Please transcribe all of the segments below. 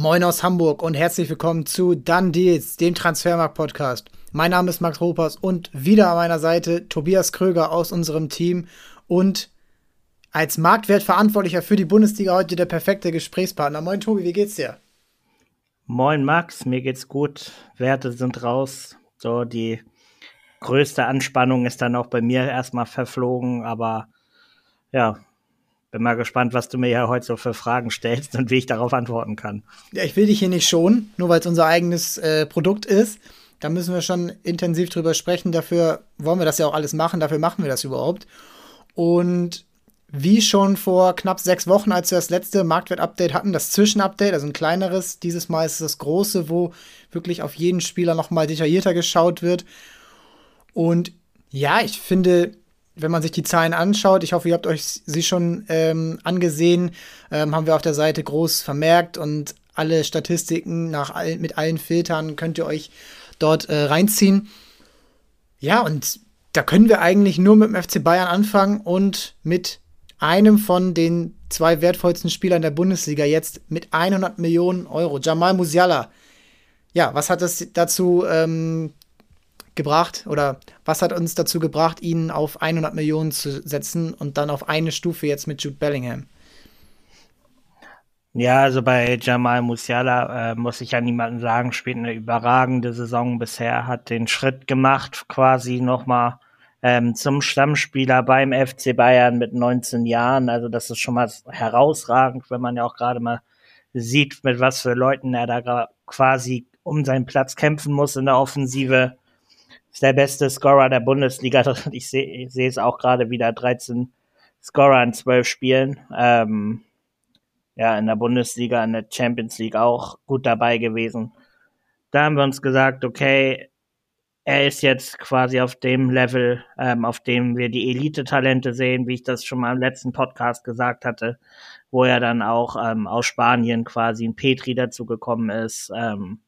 Moin aus Hamburg und herzlich willkommen zu Done Deals, dem Transfermarkt-Podcast. Mein Name ist Max Ropers und wieder an meiner Seite Tobias Kröger aus unserem Team und als Marktwertverantwortlicher für die Bundesliga heute der perfekte Gesprächspartner. Moin Tobi, wie geht's dir? Moin Max, mir geht's gut. Werte sind raus. So, die größte Anspannung ist dann auch bei mir erstmal verflogen, aber ja, bin mal gespannt, was du mir ja heute so für Fragen stellst und wie ich darauf antworten kann. Ja, ich will dich hier nicht schonen, nur weil es unser eigenes äh, Produkt ist. Da müssen wir schon intensiv drüber sprechen. Dafür wollen wir das ja auch alles machen. Dafür machen wir das überhaupt. Und wie schon vor knapp sechs Wochen, als wir das letzte Marktwert-Update hatten, das Zwischenupdate, also ein kleineres, dieses Mal ist es das große, wo wirklich auf jeden Spieler nochmal detaillierter geschaut wird. Und ja, ich finde, wenn man sich die Zahlen anschaut, ich hoffe, ihr habt euch sie schon ähm, angesehen, ähm, haben wir auf der Seite groß vermerkt und alle Statistiken nach all, mit allen Filtern könnt ihr euch dort äh, reinziehen. Ja, und da können wir eigentlich nur mit dem FC Bayern anfangen und mit einem von den zwei wertvollsten Spielern der Bundesliga jetzt mit 100 Millionen Euro. Jamal Musiala. Ja, was hat das dazu ähm, gebracht oder was hat uns dazu gebracht, ihn auf 100 Millionen zu setzen und dann auf eine Stufe jetzt mit Jude Bellingham? Ja, also bei Jamal Musiala äh, muss ich ja niemandem sagen, spielt eine überragende Saison bisher, hat den Schritt gemacht, quasi nochmal ähm, zum Stammspieler beim FC Bayern mit 19 Jahren. Also das ist schon mal herausragend, wenn man ja auch gerade mal sieht, mit was für Leuten er da quasi um seinen Platz kämpfen muss in der Offensive ist der beste Scorer der Bundesliga. Ich sehe seh es auch gerade wieder 13 Scorer in 12 Spielen. Ähm, ja, in der Bundesliga, in der Champions League auch gut dabei gewesen. Da haben wir uns gesagt, okay, er ist jetzt quasi auf dem Level, ähm, auf dem wir die Elite-Talente sehen, wie ich das schon mal im letzten Podcast gesagt hatte, wo er dann auch ähm, aus Spanien quasi in Petri dazu gekommen ist. Ähm,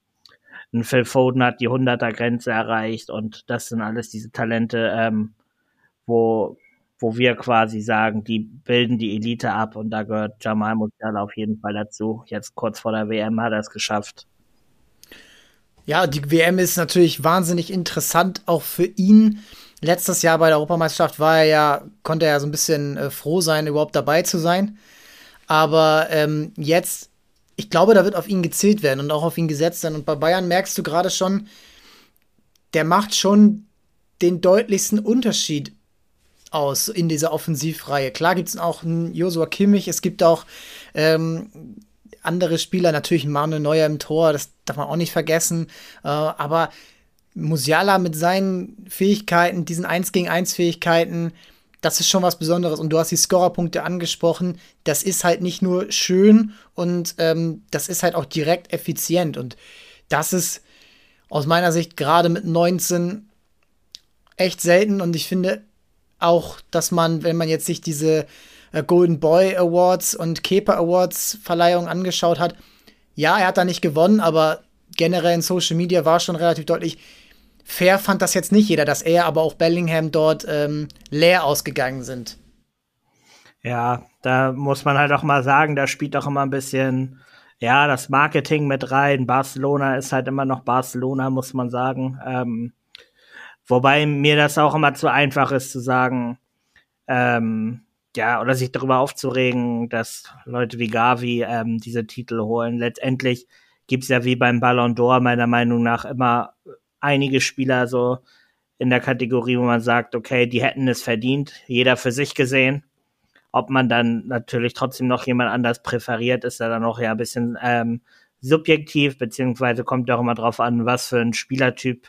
ein Phil Foden hat die 100er-Grenze erreicht und das sind alles diese Talente, ähm, wo, wo wir quasi sagen, die bilden die Elite ab und da gehört Jamal Musiala auf jeden Fall dazu. Jetzt kurz vor der WM hat er es geschafft. Ja, die WM ist natürlich wahnsinnig interessant, auch für ihn. Letztes Jahr bei der Europameisterschaft war er ja, konnte er ja so ein bisschen äh, froh sein, überhaupt dabei zu sein. Aber ähm, jetzt ich glaube, da wird auf ihn gezählt werden und auch auf ihn gesetzt werden. Und bei Bayern merkst du gerade schon, der macht schon den deutlichsten Unterschied aus in dieser Offensivreihe. Klar gibt es auch einen Josua Kimmich, es gibt auch ähm, andere Spieler, natürlich Manuel Neuer im Tor, das darf man auch nicht vergessen. Äh, aber Musiala mit seinen Fähigkeiten, diesen 1 gegen 1 Fähigkeiten, das ist schon was Besonderes. Und du hast die Scorerpunkte angesprochen. Das ist halt nicht nur schön und ähm, das ist halt auch direkt effizient. Und das ist aus meiner Sicht gerade mit 19 echt selten. Und ich finde auch, dass man, wenn man jetzt sich diese äh, Golden Boy Awards und Kepa Awards Verleihung angeschaut hat, ja, er hat da nicht gewonnen, aber generell in Social Media war schon relativ deutlich, fair fand das jetzt nicht jeder, dass er, aber auch Bellingham dort ähm, leer ausgegangen sind. Ja, da muss man halt auch mal sagen, da spielt auch immer ein bisschen, ja, das Marketing mit rein. Barcelona ist halt immer noch Barcelona, muss man sagen. Ähm, wobei mir das auch immer zu einfach ist zu sagen, ähm, ja, oder sich darüber aufzuregen, dass Leute wie Gavi ähm, diese Titel holen. Letztendlich gibt's ja wie beim Ballon d'Or meiner Meinung nach immer einige Spieler so in der Kategorie, wo man sagt, okay, die hätten es verdient, jeder für sich gesehen. Ob man dann natürlich trotzdem noch jemand anders präferiert, ist ja dann auch ja ein bisschen ähm, subjektiv, beziehungsweise kommt auch immer drauf an, was für ein Spielertyp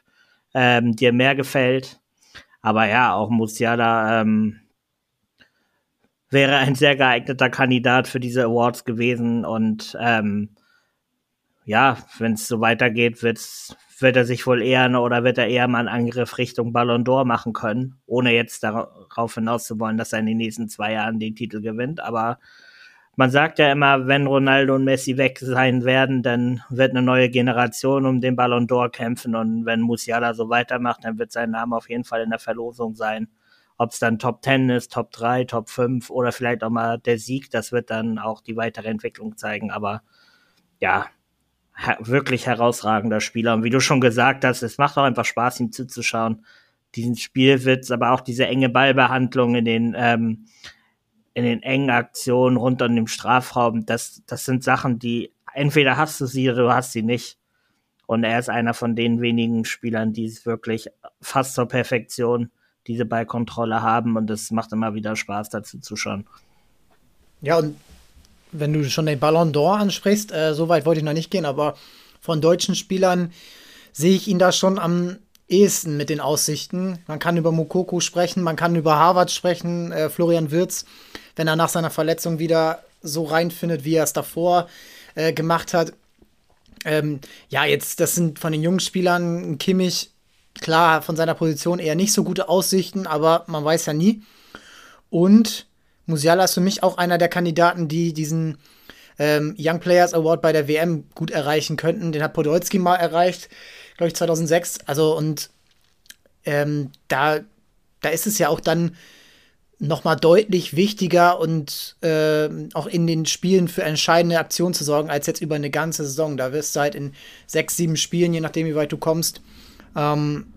ähm, dir mehr gefällt. Aber ja, auch Musiala ähm, wäre ein sehr geeigneter Kandidat für diese Awards gewesen und ähm, ja, wenn es so weitergeht, wird's wird er sich wohl eher oder wird er eher mal einen Angriff Richtung Ballon d'Or machen können, ohne jetzt darauf hinaus zu wollen, dass er in den nächsten zwei Jahren den Titel gewinnt. Aber man sagt ja immer, wenn Ronaldo und Messi weg sein werden, dann wird eine neue Generation um den Ballon d'Or kämpfen und wenn Musiala so weitermacht, dann wird sein Name auf jeden Fall in der Verlosung sein. Ob es dann Top 10 ist, Top 3, Top 5 oder vielleicht auch mal der Sieg, das wird dann auch die weitere Entwicklung zeigen. Aber ja, wirklich herausragender Spieler. Und wie du schon gesagt hast, es macht auch einfach Spaß, ihm zuzuschauen. Diesen Spielwitz, aber auch diese enge Ballbehandlung in den, ähm, in den engen Aktionen rund um den Strafraum, das, das sind Sachen, die entweder hast du sie oder du hast sie nicht. Und er ist einer von den wenigen Spielern, die es wirklich fast zur Perfektion diese Ballkontrolle haben und es macht immer wieder Spaß dazu zu schauen. Ja, und wenn du schon den Ballon d'Or ansprichst, äh, so weit wollte ich noch nicht gehen, aber von deutschen Spielern sehe ich ihn da schon am ehesten mit den Aussichten. Man kann über Mukoko sprechen, man kann über Harvard sprechen, äh, Florian Wirz, wenn er nach seiner Verletzung wieder so reinfindet, wie er es davor äh, gemacht hat. Ähm, ja, jetzt, das sind von den jungen Spielern Kimmich, klar, von seiner Position eher nicht so gute Aussichten, aber man weiß ja nie. Und Musiala ist für mich auch einer der Kandidaten, die diesen ähm, Young Players Award bei der WM gut erreichen könnten. Den hat Podolski mal erreicht, glaube ich, 2006. Also, und ähm, da, da ist es ja auch dann noch mal deutlich wichtiger und äh, auch in den Spielen für entscheidende Aktionen zu sorgen, als jetzt über eine ganze Saison. Da wirst du halt in sechs, sieben Spielen, je nachdem, wie weit du kommst, ähm,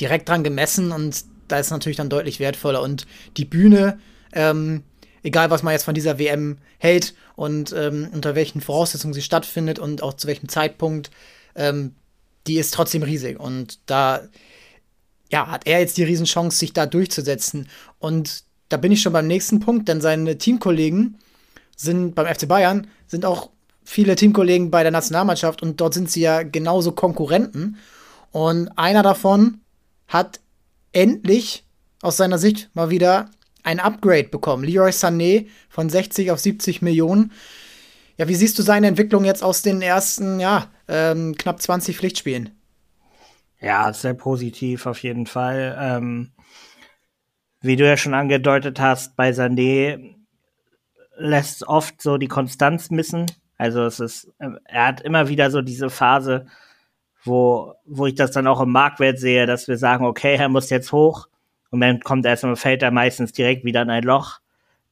direkt dran gemessen und da ist natürlich dann deutlich wertvoller. Und die Bühne, ähm, egal was man jetzt von dieser WM hält und ähm, unter welchen Voraussetzungen sie stattfindet und auch zu welchem Zeitpunkt, ähm, die ist trotzdem riesig. Und da ja, hat er jetzt die Riesenchance, sich da durchzusetzen. Und da bin ich schon beim nächsten Punkt, denn seine Teamkollegen sind beim FC Bayern, sind auch viele Teamkollegen bei der Nationalmannschaft und dort sind sie ja genauso Konkurrenten. Und einer davon hat endlich aus seiner Sicht mal wieder ein Upgrade bekommen. Leroy Sané von 60 auf 70 Millionen. Ja, wie siehst du seine Entwicklung jetzt aus den ersten, ja, ähm, knapp 20 Pflichtspielen? Ja, sehr positiv auf jeden Fall. Ähm, wie du ja schon angedeutet hast, bei Sané lässt oft so die Konstanz missen. Also es ist, er hat immer wieder so diese Phase, wo, wo ich das dann auch im Marktwert sehe, dass wir sagen, okay, er muss jetzt hoch und dann kommt er erstmal, fällt er meistens direkt wieder in ein Loch.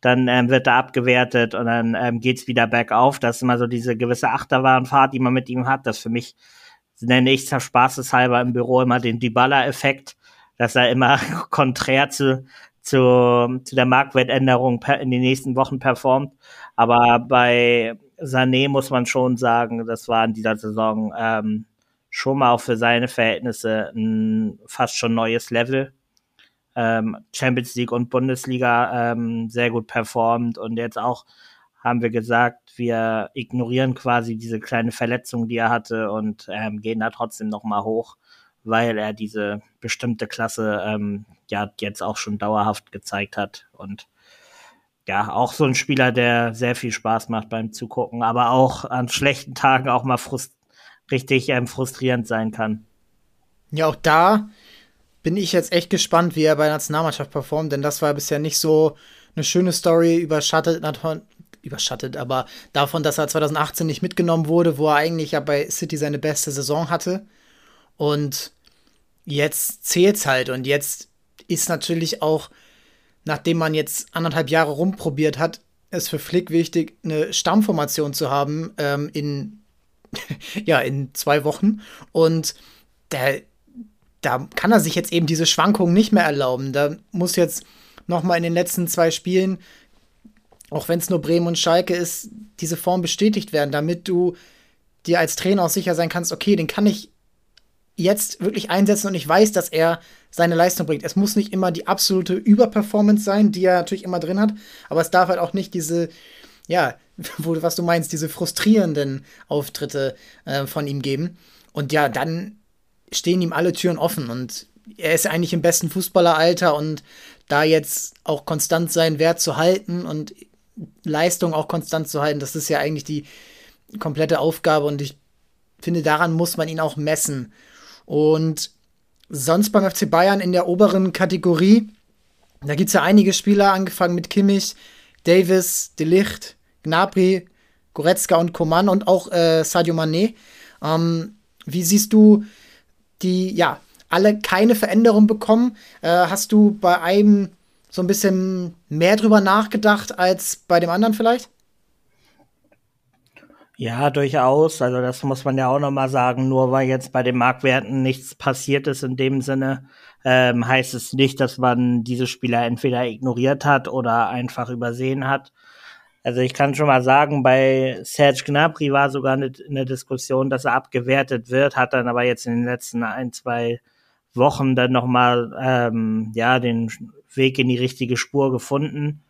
Dann ähm, wird er abgewertet und dann ähm, geht's wieder bergauf. Das ist immer so diese gewisse Achterbahnfahrt, die man mit ihm hat. Das für mich nenne ich spaßeshalber im Büro immer den Dybala-Effekt, dass er immer konträr zu, zu, zu der Marktwertänderung in den nächsten Wochen performt. Aber bei Sané muss man schon sagen, das war in dieser Saison ähm, schon mal auch für seine Verhältnisse ein fast schon neues Level. Ähm, Champions League und Bundesliga ähm, sehr gut performt und jetzt auch haben wir gesagt, wir ignorieren quasi diese kleine Verletzung, die er hatte und ähm, gehen da trotzdem noch mal hoch, weil er diese bestimmte Klasse ähm, ja jetzt auch schon dauerhaft gezeigt hat und ja, auch so ein Spieler, der sehr viel Spaß macht beim Zugucken, aber auch an schlechten Tagen auch mal frust richtig ähm, frustrierend sein kann. Ja, auch da bin ich jetzt echt gespannt, wie er bei der Nationalmannschaft performt, denn das war bisher nicht so eine schöne Story, überschattet, überschattet, aber davon, dass er 2018 nicht mitgenommen wurde, wo er eigentlich ja bei City seine beste Saison hatte. Und jetzt zählt's halt und jetzt ist natürlich auch, nachdem man jetzt anderthalb Jahre rumprobiert hat, es für Flick wichtig, eine Stammformation zu haben ähm, in ja, in zwei Wochen. Und der, da kann er sich jetzt eben diese Schwankungen nicht mehr erlauben. Da muss jetzt noch mal in den letzten zwei Spielen, auch wenn es nur Bremen und Schalke ist, diese Form bestätigt werden, damit du dir als Trainer auch sicher sein kannst, okay, den kann ich jetzt wirklich einsetzen und ich weiß, dass er seine Leistung bringt. Es muss nicht immer die absolute Überperformance sein, die er natürlich immer drin hat, aber es darf halt auch nicht diese, ja, wo, was du meinst, diese frustrierenden Auftritte äh, von ihm geben. Und ja, dann stehen ihm alle Türen offen und er ist eigentlich im besten Fußballeralter und da jetzt auch konstant seinen Wert zu halten und Leistung auch konstant zu halten, das ist ja eigentlich die komplette Aufgabe und ich finde, daran muss man ihn auch messen. Und sonst beim FC Bayern in der oberen Kategorie, da gibt es ja einige Spieler, angefangen mit Kimmich, Davis, Delicht, Gnabry, Goretzka und Coman und auch äh, Sadio Mané. Ähm, wie siehst du die, ja, alle keine Veränderung bekommen? Äh, hast du bei einem so ein bisschen mehr drüber nachgedacht als bei dem anderen vielleicht? Ja, durchaus. Also das muss man ja auch noch mal sagen. Nur weil jetzt bei den Marktwerten nichts passiert ist in dem Sinne, ähm, heißt es nicht, dass man diese Spieler entweder ignoriert hat oder einfach übersehen hat. Also ich kann schon mal sagen, bei Serge Gnabry war sogar eine, Diskussion, dass er abgewertet wird, hat dann aber jetzt in den letzten ein, zwei Wochen dann noch mal ähm, ja den Weg in die richtige Spur gefunden.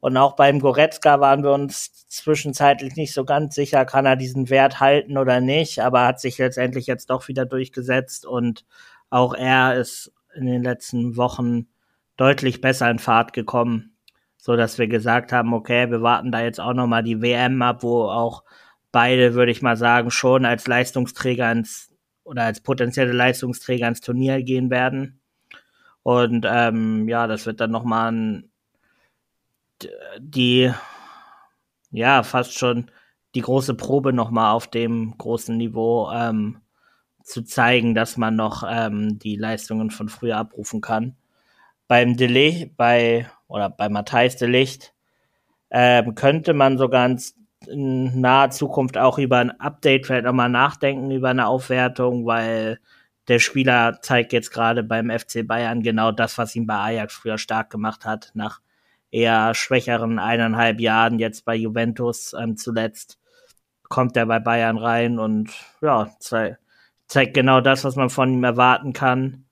Und auch beim Goretzka waren wir uns zwischenzeitlich nicht so ganz sicher, kann er diesen Wert halten oder nicht, aber hat sich letztendlich jetzt doch wieder durchgesetzt und auch er ist in den letzten Wochen deutlich besser in Fahrt gekommen, so dass wir gesagt haben, okay, wir warten da jetzt auch noch mal die WM ab, wo auch beide, würde ich mal sagen, schon als Leistungsträger ins oder als potenzielle Leistungsträger ins Turnier gehen werden. Und ähm, ja, das wird dann noch mal ein die, ja, fast schon die große Probe nochmal auf dem großen Niveau ähm, zu zeigen, dass man noch ähm, die Leistungen von früher abrufen kann. Beim Delicht, bei, oder bei Matthijs Delicht, ähm, könnte man sogar in naher Zukunft auch über ein Update vielleicht nochmal nachdenken, über eine Aufwertung, weil der Spieler zeigt jetzt gerade beim FC Bayern genau das, was ihn bei Ajax früher stark gemacht hat, nach eher schwächeren eineinhalb Jahren jetzt bei Juventus ähm, zuletzt kommt er bei Bayern rein und ja, ze zeigt genau das, was man von ihm erwarten kann.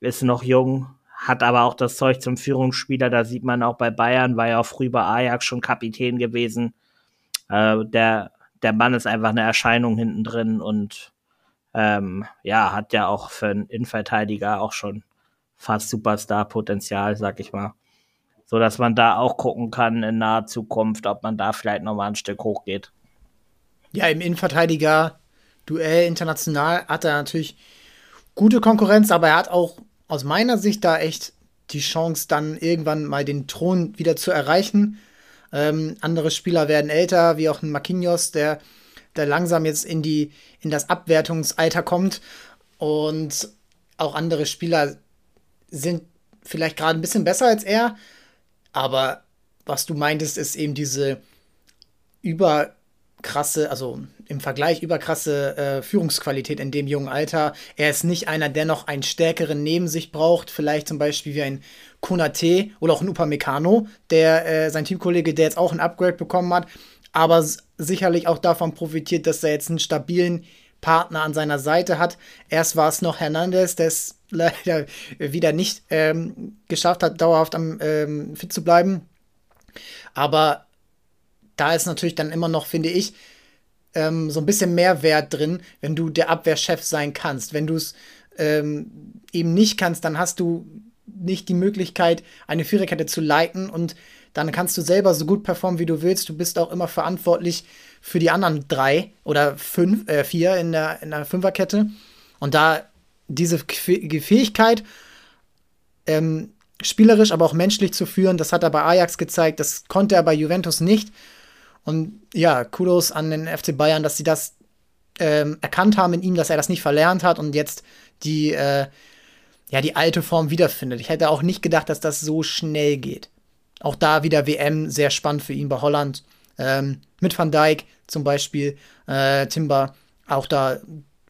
Ist noch jung, hat aber auch das Zeug zum Führungsspieler. Da sieht man auch bei Bayern, war ja auch früh bei Ajax schon Kapitän gewesen. Äh, der, der Mann ist einfach eine Erscheinung hinten drin und ähm, ja, hat ja auch für einen Innenverteidiger auch schon fast Superstar-Potenzial, sag ich mal so dass man da auch gucken kann in naher Zukunft, ob man da vielleicht noch mal ein Stück hochgeht. Ja, im Innenverteidiger-Duell international hat er natürlich gute Konkurrenz, aber er hat auch aus meiner Sicht da echt die Chance, dann irgendwann mal den Thron wieder zu erreichen. Ähm, andere Spieler werden älter, wie auch ein Marquinhos, der, der langsam jetzt in, die, in das Abwertungsalter kommt. Und auch andere Spieler sind vielleicht gerade ein bisschen besser als er, aber was du meintest, ist eben diese überkrasse, also im Vergleich überkrasse äh, Führungsqualität in dem jungen Alter. Er ist nicht einer, der noch einen stärkeren neben sich braucht, vielleicht zum Beispiel wie ein Konate oder auch ein Upamecano, der äh, sein Teamkollege, der jetzt auch ein Upgrade bekommen hat, aber sicherlich auch davon profitiert, dass er jetzt einen stabilen Partner an seiner Seite hat. Erst war es noch Hernandez, der es leider wieder nicht ähm, geschafft hat, dauerhaft am ähm, fit zu bleiben. Aber da ist natürlich dann immer noch, finde ich, ähm, so ein bisschen mehr Wert drin, wenn du der Abwehrchef sein kannst. Wenn du es ähm, eben nicht kannst, dann hast du nicht die Möglichkeit, eine Viererkette zu leiten und dann kannst du selber so gut performen, wie du willst. Du bist auch immer verantwortlich für die anderen drei oder fünf, äh, vier in der, in der Fünferkette. Und da diese Fähigkeit, ähm, spielerisch, aber auch menschlich zu führen, das hat er bei Ajax gezeigt, das konnte er bei Juventus nicht. Und ja, Kudos an den FC Bayern, dass sie das ähm, erkannt haben in ihm, dass er das nicht verlernt hat und jetzt die, äh, ja, die alte Form wiederfindet. Ich hätte auch nicht gedacht, dass das so schnell geht. Auch da wieder WM, sehr spannend für ihn bei Holland. Ähm, mit Van Dijk zum Beispiel, äh, Timber. Auch da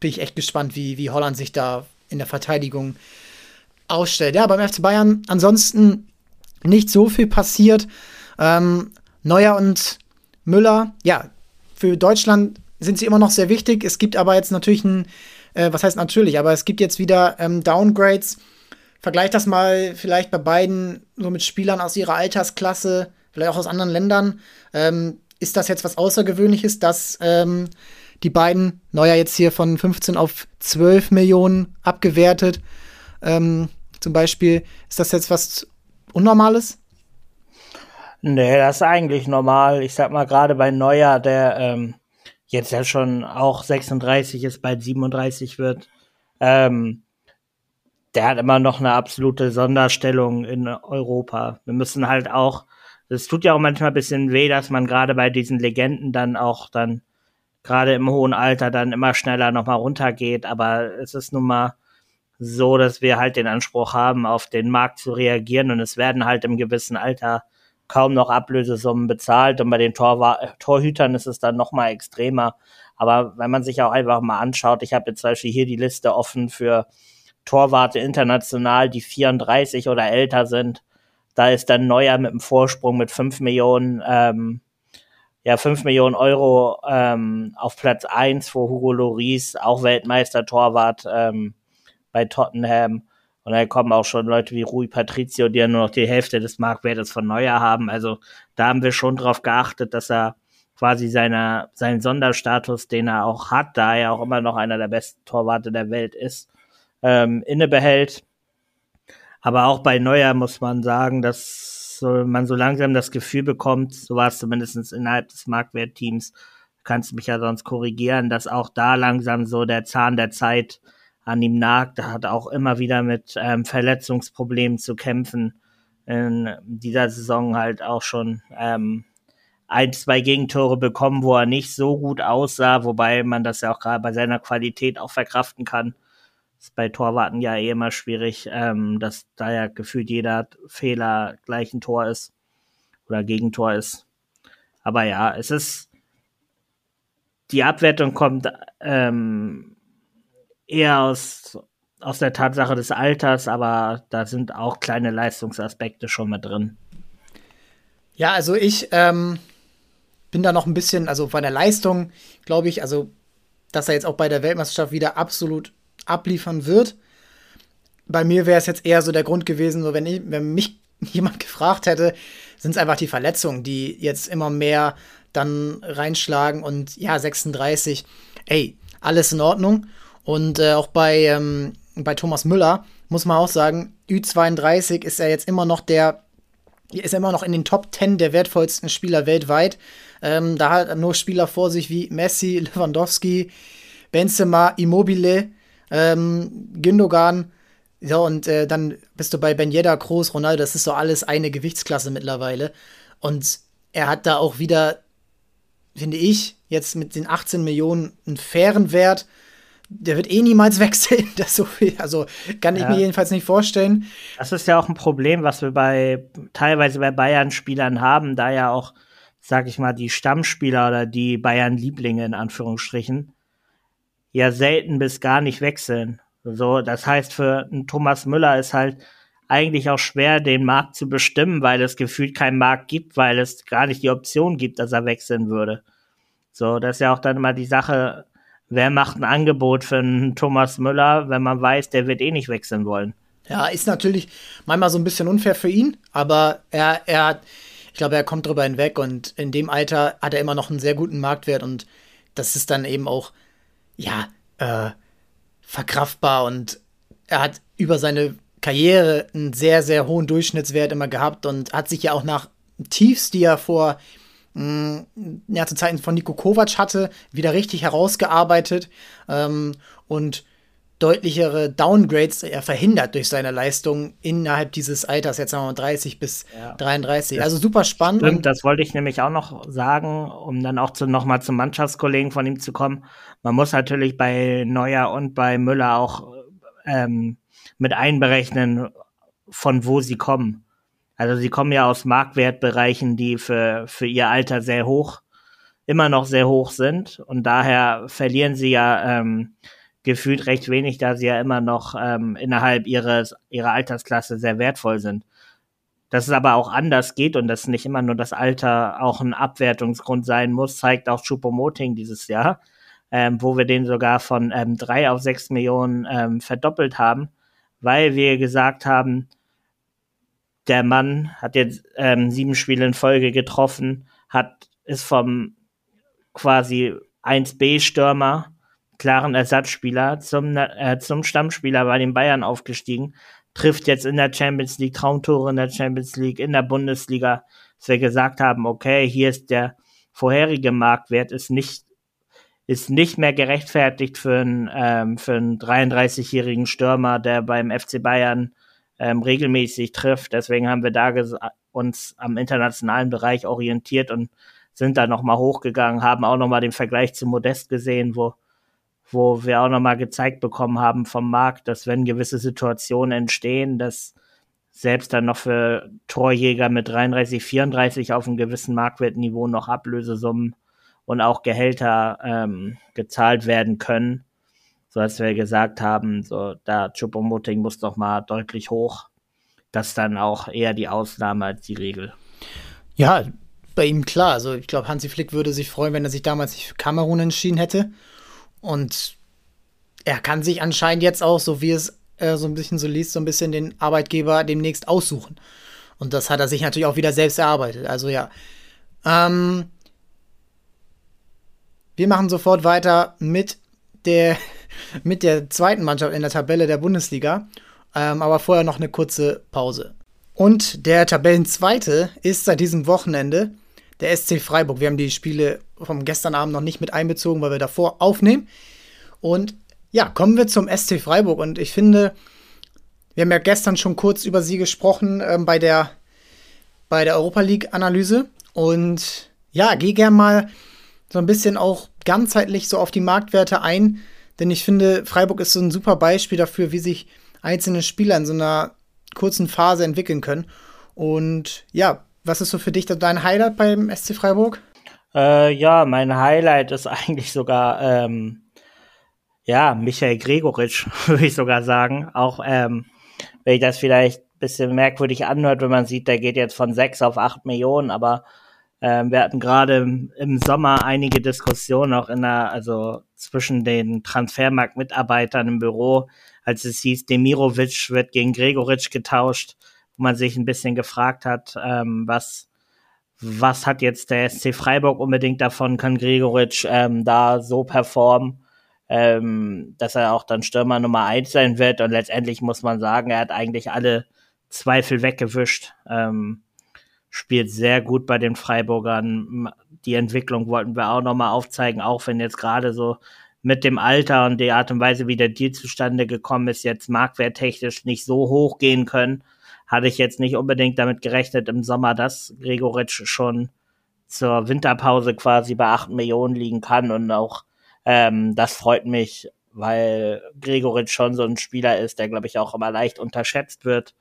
bin ich echt gespannt, wie, wie Holland sich da in der Verteidigung ausstellt. Ja, beim FC Bayern ansonsten nicht so viel passiert. Ähm, Neuer und Müller, ja, für Deutschland sind sie immer noch sehr wichtig. Es gibt aber jetzt natürlich ein, äh, was heißt natürlich, aber es gibt jetzt wieder ähm, Downgrades. Vergleich das mal vielleicht bei beiden so mit Spielern aus ihrer Altersklasse, vielleicht auch aus anderen Ländern. Ähm, ist das jetzt was Außergewöhnliches, dass ähm, die beiden, Neuer jetzt hier von 15 auf 12 Millionen abgewertet, ähm, zum Beispiel, ist das jetzt was Unnormales? Nee, das ist eigentlich normal. Ich sag mal, gerade bei Neuer, der ähm, jetzt ja schon auch 36 ist, bald 37 wird, ähm, der hat immer noch eine absolute Sonderstellung in Europa. Wir müssen halt auch es tut ja auch manchmal ein bisschen weh, dass man gerade bei diesen Legenden dann auch dann gerade im hohen Alter dann immer schneller nochmal runtergeht. Aber es ist nun mal so, dass wir halt den Anspruch haben, auf den Markt zu reagieren und es werden halt im gewissen Alter kaum noch Ablösesummen bezahlt und bei den Torwa Torhütern ist es dann noch mal extremer. Aber wenn man sich auch einfach mal anschaut, ich habe jetzt zum Beispiel hier die Liste offen für Torwarte international, die 34 oder älter sind. Da ist dann Neuer mit einem Vorsprung mit 5 Millionen, ähm, ja, 5 Millionen Euro ähm, auf Platz 1 vor Hugo Loris, auch Weltmeister-Torwart ähm, bei Tottenham. Und da kommen auch schon Leute wie Rui Patricio, die ja nur noch die Hälfte des Marktwertes von Neuer haben. Also da haben wir schon drauf geachtet, dass er quasi seiner, seinen Sonderstatus, den er auch hat, da er auch immer noch einer der besten Torwarte der Welt ist, ähm, innebehält. Aber auch bei Neuer muss man sagen, dass man so langsam das Gefühl bekommt, so war es zumindest innerhalb des Marktwertteams, kannst du mich ja sonst korrigieren, dass auch da langsam so der Zahn der Zeit an ihm nagt. Er hat auch immer wieder mit ähm, Verletzungsproblemen zu kämpfen. In dieser Saison halt auch schon ähm, ein, zwei Gegentore bekommen, wo er nicht so gut aussah, wobei man das ja auch gerade bei seiner Qualität auch verkraften kann. ist bei Torwarten ja eh immer schwierig, ähm, dass da ja gefühlt jeder Fehler gleich ein Tor ist oder Gegentor ist. Aber ja, es ist die Abwertung kommt ähm, eher aus, aus der Tatsache des Alters, aber da sind auch kleine Leistungsaspekte schon mit drin. Ja, also ich ähm, bin da noch ein bisschen, also bei der Leistung, glaube ich, also dass er jetzt auch bei der Weltmeisterschaft wieder absolut abliefern wird. Bei mir wäre es jetzt eher so der Grund gewesen, so wenn, ich, wenn mich jemand gefragt hätte, sind es einfach die Verletzungen, die jetzt immer mehr dann reinschlagen und ja, 36, ey, alles in Ordnung. Und äh, auch bei, ähm, bei Thomas Müller muss man auch sagen, Ü32 ist er jetzt immer noch der, ist er immer noch in den Top 10 der wertvollsten Spieler weltweit. Ähm, da hat er nur Spieler vor sich wie Messi, Lewandowski, Benzema, Immobile, ähm, Gündogan. Ja, und äh, dann bist du bei Ben Yedda, Kroos, Ronaldo, das ist so alles eine Gewichtsklasse mittlerweile. Und er hat da auch wieder, finde ich, jetzt mit den 18 Millionen einen fairen Wert der wird eh niemals wechseln. Das so viel, also kann ich ja. mir jedenfalls nicht vorstellen. Das ist ja auch ein Problem, was wir bei teilweise bei Bayern-Spielern haben, da ja auch, sag ich mal, die Stammspieler oder die Bayern-Lieblinge in Anführungsstrichen ja selten bis gar nicht wechseln. So, das heißt, für einen Thomas Müller ist halt eigentlich auch schwer, den Markt zu bestimmen, weil es gefühlt keinen Markt gibt, weil es gar nicht die Option gibt, dass er wechseln würde. So, das ist ja auch dann immer die Sache, wer macht ein Angebot für einen Thomas Müller, wenn man weiß, der wird eh nicht wechseln wollen. Ja, ist natürlich manchmal so ein bisschen unfair für ihn, aber er, er hat, ich glaube, er kommt drüber hinweg und in dem Alter hat er immer noch einen sehr guten Marktwert und das ist dann eben auch, ja, äh, verkraftbar und er hat über seine Karriere einen sehr, sehr hohen Durchschnittswert immer gehabt und hat sich ja auch nach Tiefs, die er vor ja, zu Zeiten von Nico Kovac hatte, wieder richtig herausgearbeitet ähm, und deutlichere Downgrades er verhindert durch seine Leistung innerhalb dieses Alters, jetzt sagen wir mal 30 bis ja. 33. Also super spannend. Stimmt, das wollte ich nämlich auch noch sagen, um dann auch zu, noch mal zum Mannschaftskollegen von ihm zu kommen. Man muss natürlich bei Neuer und bei Müller auch ähm, mit einberechnen, von wo sie kommen. Also sie kommen ja aus Marktwertbereichen, die für, für ihr Alter sehr hoch, immer noch sehr hoch sind. Und daher verlieren sie ja ähm, gefühlt recht wenig, da sie ja immer noch ähm, innerhalb ihres, ihrer Altersklasse sehr wertvoll sind. Dass es aber auch anders geht und dass nicht immer nur das Alter auch ein Abwertungsgrund sein muss, zeigt auch Chupomoting dieses Jahr, ähm, wo wir den sogar von ähm, drei auf sechs Millionen ähm, verdoppelt haben, weil wir gesagt haben, der Mann hat jetzt ähm, sieben Spiele in Folge getroffen, hat ist vom quasi 1B-Stürmer, klaren Ersatzspieler, zum, äh, zum Stammspieler bei den Bayern aufgestiegen, trifft jetzt in der Champions League Traumtore in der Champions League, in der Bundesliga, dass wir gesagt haben, okay, hier ist der vorherige Marktwert, ist nicht ist nicht mehr gerechtfertigt für einen, ähm, für einen 33-jährigen Stürmer, der beim FC Bayern ähm, regelmäßig trifft. Deswegen haben wir da uns am internationalen Bereich orientiert und sind da nochmal hochgegangen, haben auch nochmal den Vergleich zu Modest gesehen, wo, wo wir auch nochmal gezeigt bekommen haben vom Markt, dass wenn gewisse Situationen entstehen, dass selbst dann noch für Torjäger mit 33, 34 auf einem gewissen Marktwertniveau noch Ablösesummen und auch Gehälter ähm, gezahlt werden können. So als wir gesagt haben, so da Chupomoting muss doch mal deutlich hoch. Das ist dann auch eher die Ausnahme als die Regel. Ja, bei ihm klar. Also ich glaube, Hansi Flick würde sich freuen, wenn er sich damals nicht für Kamerun entschieden hätte. Und er kann sich anscheinend jetzt auch, so wie es äh, so ein bisschen so liest, so ein bisschen den Arbeitgeber demnächst aussuchen. Und das hat er sich natürlich auch wieder selbst erarbeitet. Also ja. Ähm, wir machen sofort weiter mit der, mit der zweiten Mannschaft in der Tabelle der Bundesliga. Ähm, aber vorher noch eine kurze Pause. Und der Tabellenzweite ist seit diesem Wochenende der SC Freiburg. Wir haben die Spiele vom gestern Abend noch nicht mit einbezogen, weil wir davor aufnehmen. Und ja, kommen wir zum SC Freiburg. Und ich finde, wir haben ja gestern schon kurz über sie gesprochen ähm, bei der, bei der Europa League-Analyse. Und ja, gehe gerne mal so ein bisschen auch ganzheitlich so auf die Marktwerte ein. Denn ich finde, Freiburg ist so ein super Beispiel dafür, wie sich einzelne Spieler in so einer kurzen Phase entwickeln können. Und ja, was ist so für dich dein Highlight beim SC Freiburg? Äh, ja, mein Highlight ist eigentlich sogar ähm, ja Michael Gregoritsch, würde ich sogar sagen. Auch ähm, wenn ich das vielleicht ein bisschen merkwürdig anhört, wenn man sieht, der geht jetzt von sechs auf acht Millionen, aber ähm, wir hatten gerade im, im, Sommer einige Diskussionen auch in der, also zwischen den Transfermarkt-Mitarbeitern im Büro, als es hieß, Demirovic wird gegen Gregoritsch getauscht, wo man sich ein bisschen gefragt hat, ähm, was, was hat jetzt der SC Freiburg unbedingt davon, kann Gregoritsch ähm, da so performen, ähm, dass er auch dann Stürmer Nummer eins sein wird und letztendlich muss man sagen, er hat eigentlich alle Zweifel weggewischt. Ähm, spielt sehr gut bei den Freiburgern. Die Entwicklung wollten wir auch nochmal aufzeigen, auch wenn jetzt gerade so mit dem Alter und der Art und Weise, wie der Deal zustande gekommen ist, jetzt marktwerttechnisch nicht so hoch gehen können, hatte ich jetzt nicht unbedingt damit gerechnet im Sommer, dass Gregoritsch schon zur Winterpause quasi bei 8 Millionen liegen kann und auch ähm, das freut mich, weil Gregoritsch schon so ein Spieler ist, der glaube ich auch immer leicht unterschätzt wird,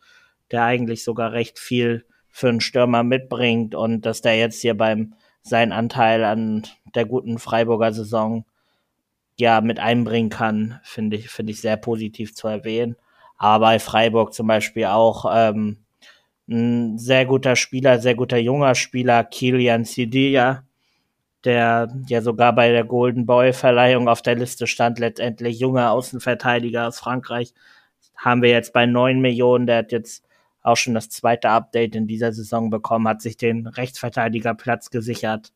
der eigentlich sogar recht viel für einen Stürmer mitbringt und dass der jetzt hier beim seinen Anteil an der guten Freiburger Saison ja mit einbringen kann, finde ich, finde ich sehr positiv zu erwähnen. Aber bei Freiburg zum Beispiel auch ähm, ein sehr guter Spieler, sehr guter junger Spieler, Kilian Sidia, der ja sogar bei der Golden Boy Verleihung auf der Liste stand, letztendlich junger Außenverteidiger aus Frankreich, haben wir jetzt bei neun Millionen, der hat jetzt auch schon das zweite Update in dieser Saison bekommen, hat sich den Rechtsverteidigerplatz gesichert.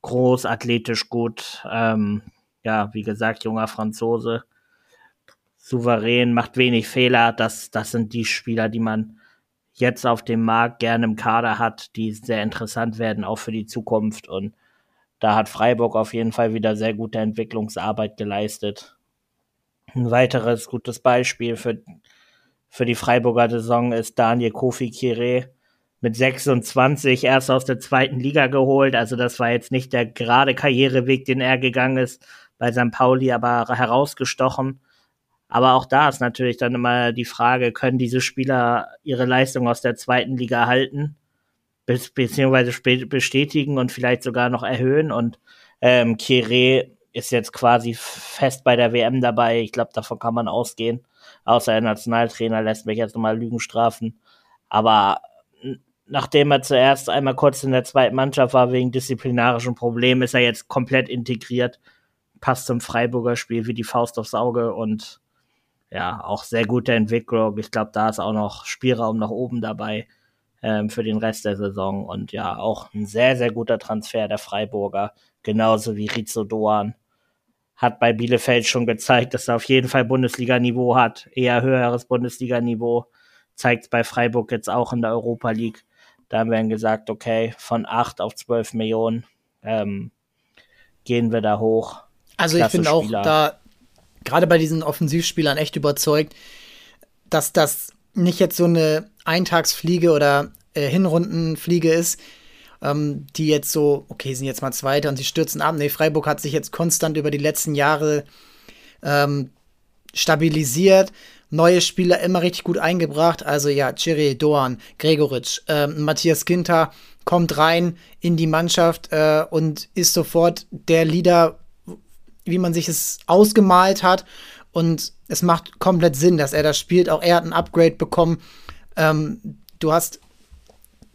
Groß, athletisch gut, ähm, ja, wie gesagt, junger Franzose, souverän, macht wenig Fehler. Das, das sind die Spieler, die man jetzt auf dem Markt gerne im Kader hat, die sehr interessant werden, auch für die Zukunft. Und da hat Freiburg auf jeden Fall wieder sehr gute Entwicklungsarbeit geleistet. Ein weiteres gutes Beispiel für, für die Freiburger Saison ist Daniel Kofi Kire mit 26 erst aus der zweiten Liga geholt. Also das war jetzt nicht der gerade Karriereweg, den er gegangen ist, bei St. Pauli aber herausgestochen. Aber auch da ist natürlich dann immer die Frage, können diese Spieler ihre Leistung aus der zweiten Liga halten, beziehungsweise bestätigen und vielleicht sogar noch erhöhen. Und ähm, Kire ist jetzt quasi fest bei der WM dabei. Ich glaube, davon kann man ausgehen. Außer der Nationaltrainer lässt mich jetzt nochmal Lügen strafen. Aber nachdem er zuerst einmal kurz in der zweiten Mannschaft war wegen disziplinarischen Problemen, ist er jetzt komplett integriert passt zum Freiburger Spiel wie die Faust aufs Auge und ja, auch sehr gute Entwicklung. Ich glaube, da ist auch noch Spielraum nach oben dabei ähm, für den Rest der Saison und ja, auch ein sehr, sehr guter Transfer der Freiburger, genauso wie Rizzo Doan. Hat bei Bielefeld schon gezeigt, dass er auf jeden Fall Bundesliga-Niveau hat, eher höheres Bundesliga-Niveau. Zeigt bei Freiburg jetzt auch in der Europa League. Da haben wir dann gesagt, okay, von 8 auf 12 Millionen ähm, gehen wir da hoch. Also ich bin auch da gerade bei diesen Offensivspielern echt überzeugt, dass das nicht jetzt so eine Eintagsfliege oder äh, Hinrundenfliege ist, ähm, die jetzt so, okay, sind jetzt mal Zweiter und sie stürzen ab. Nee, Freiburg hat sich jetzt konstant über die letzten Jahre ähm, stabilisiert. neue Spieler immer richtig gut eingebracht. Also ja, Chiri, Doan, Gregoritsch, äh, Matthias Ginter kommt rein in die Mannschaft äh, und ist sofort der Leader, wie man sich es ausgemalt hat. Und es macht komplett Sinn, dass er das spielt. Auch er hat ein Upgrade bekommen. Ähm, du hast,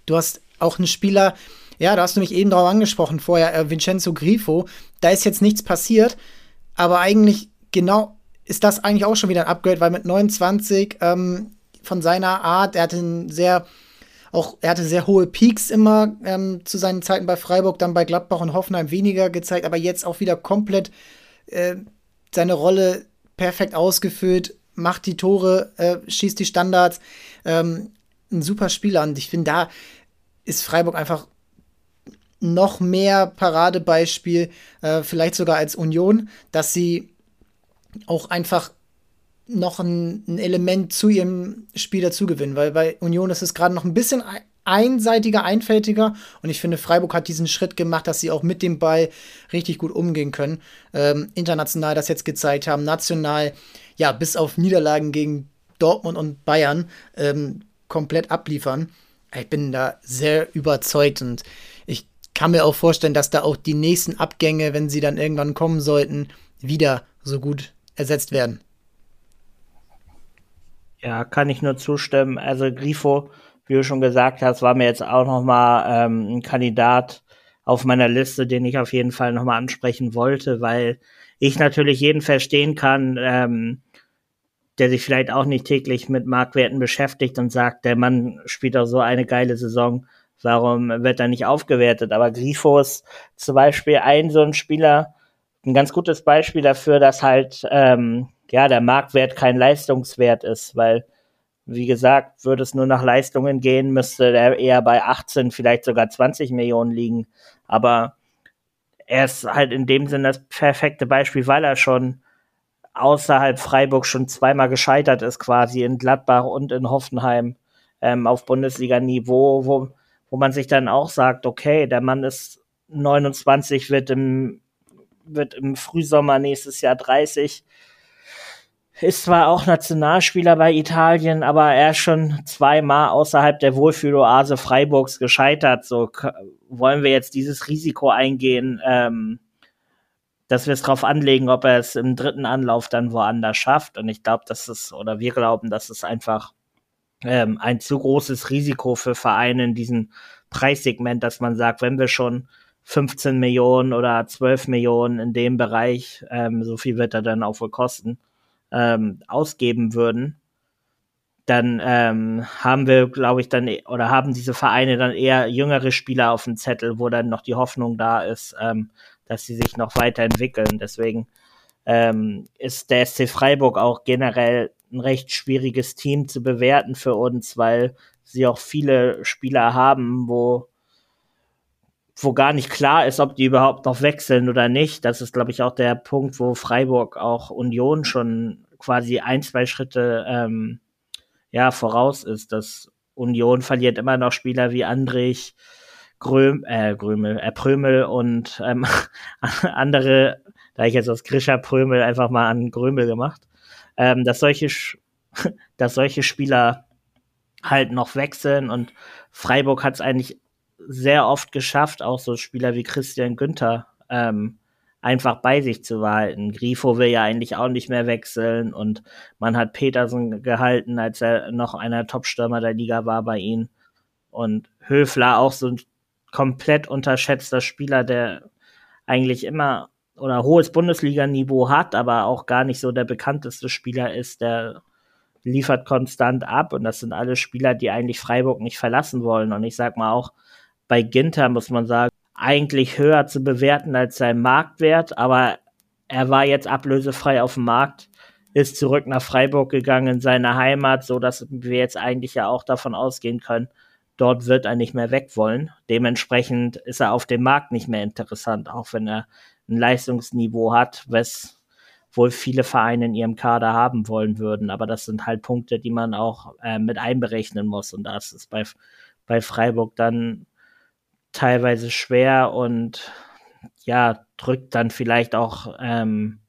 du hast auch einen Spieler, ja, da hast du mich eben drauf angesprochen vorher, äh, Vincenzo Grifo. Da ist jetzt nichts passiert, aber eigentlich genau ist das eigentlich auch schon wieder ein Upgrade, weil mit 29 ähm, von seiner Art, er hatte ein sehr auch er hatte sehr hohe Peaks immer ähm, zu seinen Zeiten bei Freiburg, dann bei Gladbach und Hoffenheim weniger gezeigt, aber jetzt auch wieder komplett äh, seine Rolle perfekt ausgefüllt, macht die Tore, äh, schießt die Standards. Ähm, ein super Spieler und ich finde, da ist Freiburg einfach noch mehr Paradebeispiel, äh, vielleicht sogar als Union, dass sie auch einfach noch ein, ein, Element zu ihrem Spiel dazugewinnen, weil bei Union ist es gerade noch ein bisschen einseitiger, einfältiger und ich finde, Freiburg hat diesen Schritt gemacht, dass sie auch mit dem Ball richtig gut umgehen können. Ähm, international das jetzt gezeigt haben, national, ja, bis auf Niederlagen gegen Dortmund und Bayern ähm, komplett abliefern. Ich bin da sehr überzeugt und ich kann mir auch vorstellen, dass da auch die nächsten Abgänge, wenn sie dann irgendwann kommen sollten, wieder so gut ersetzt werden. Ja, kann ich nur zustimmen. Also Grifo, wie du schon gesagt hast, war mir jetzt auch noch mal ähm, ein Kandidat auf meiner Liste, den ich auf jeden Fall noch mal ansprechen wollte, weil ich natürlich jeden verstehen kann, ähm, der sich vielleicht auch nicht täglich mit Marktwerten beschäftigt und sagt, der Mann spielt doch so eine geile Saison, warum wird er nicht aufgewertet? Aber Grifo ist zum Beispiel ein so ein Spieler, ein ganz gutes Beispiel dafür, dass halt ähm, ja, der Marktwert kein Leistungswert ist, weil, wie gesagt, würde es nur nach Leistungen gehen, müsste der eher bei 18, vielleicht sogar 20 Millionen liegen. Aber er ist halt in dem Sinne das perfekte Beispiel, weil er schon außerhalb Freiburg schon zweimal gescheitert ist, quasi in Gladbach und in Hoffenheim ähm, auf Bundesliga-Niveau, wo, wo man sich dann auch sagt, okay, der Mann ist 29, wird im, wird im Frühsommer nächstes Jahr 30 ist zwar auch Nationalspieler bei Italien, aber er ist schon zweimal außerhalb der Wohlfühloase Freiburgs gescheitert. So wollen wir jetzt dieses Risiko eingehen, ähm, dass wir es darauf anlegen, ob er es im dritten Anlauf dann woanders schafft. Und ich glaube, dass es, oder wir glauben, dass es einfach ähm, ein zu großes Risiko für Vereine in diesem Preissegment, dass man sagt, wenn wir schon 15 Millionen oder 12 Millionen in dem Bereich, ähm, so viel wird er dann auch wohl kosten, ähm, ausgeben würden, dann ähm, haben wir, glaube ich, dann oder haben diese Vereine dann eher jüngere Spieler auf dem Zettel, wo dann noch die Hoffnung da ist, ähm, dass sie sich noch weiterentwickeln. Deswegen ähm, ist der SC Freiburg auch generell ein recht schwieriges Team zu bewerten für uns, weil sie auch viele Spieler haben, wo wo gar nicht klar ist, ob die überhaupt noch wechseln oder nicht. Das ist, glaube ich, auch der Punkt, wo Freiburg auch Union schon quasi ein, zwei Schritte ähm, ja, voraus ist. dass Union verliert immer noch Spieler wie Andrich, Gröm, äh, Grömel, äh, Prömel und ähm, andere, da ich jetzt aus Grischer Prömel einfach mal an Grömel gemacht, ähm, dass solche, dass solche Spieler halt noch wechseln und Freiburg hat es eigentlich sehr oft geschafft, auch so Spieler wie Christian Günther ähm, einfach bei sich zu behalten. Grifo will ja eigentlich auch nicht mehr wechseln und man hat Petersen gehalten, als er noch einer Topstürmer der Liga war bei ihm. Und Höfler auch so ein komplett unterschätzter Spieler, der eigentlich immer oder hohes Bundesliga-Niveau hat, aber auch gar nicht so der bekannteste Spieler ist, der liefert konstant ab und das sind alle Spieler, die eigentlich Freiburg nicht verlassen wollen. Und ich sag mal auch, bei Ginter muss man sagen, eigentlich höher zu bewerten als sein Marktwert, aber er war jetzt ablösefrei auf dem Markt, ist zurück nach Freiburg gegangen in seine Heimat, so dass wir jetzt eigentlich ja auch davon ausgehen können, dort wird er nicht mehr weg wollen. Dementsprechend ist er auf dem Markt nicht mehr interessant, auch wenn er ein Leistungsniveau hat, was wohl viele Vereine in ihrem Kader haben wollen würden. Aber das sind halt Punkte, die man auch äh, mit einberechnen muss. Und das ist bei, bei Freiburg dann teilweise schwer und ja, drückt dann vielleicht auch ähm,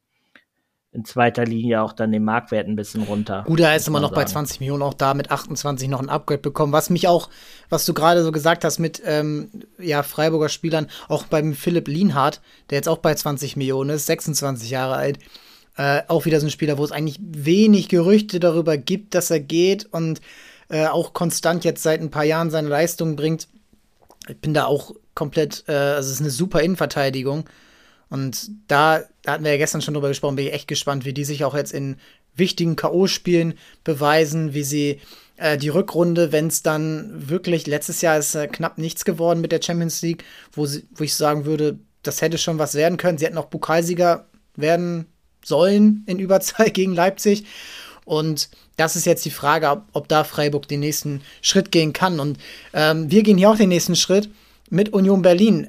in zweiter Linie auch dann den Marktwert ein bisschen runter. Gut, er ist immer noch sagen. bei 20 Millionen, auch da mit 28 noch ein Upgrade bekommen. Was mich auch, was du gerade so gesagt hast mit ähm, ja, Freiburger Spielern, auch beim Philipp Lienhardt, der jetzt auch bei 20 Millionen ist, 26 Jahre alt, äh, auch wieder so ein Spieler, wo es eigentlich wenig Gerüchte darüber gibt, dass er geht und äh, auch konstant jetzt seit ein paar Jahren seine Leistung bringt. Ich bin da auch komplett, äh, also es ist eine super Innenverteidigung. Und da, da hatten wir ja gestern schon drüber gesprochen, bin ich echt gespannt, wie die sich auch jetzt in wichtigen K.O.-Spielen beweisen, wie sie äh, die Rückrunde, wenn es dann wirklich, letztes Jahr ist äh, knapp nichts geworden mit der Champions League, wo, sie, wo ich sagen würde, das hätte schon was werden können. Sie hätten auch Pokalsieger werden sollen in Überzahl gegen Leipzig. Und das ist jetzt die Frage, ob, ob da Freiburg den nächsten Schritt gehen kann. Und ähm, wir gehen hier auch den nächsten Schritt mit Union Berlin.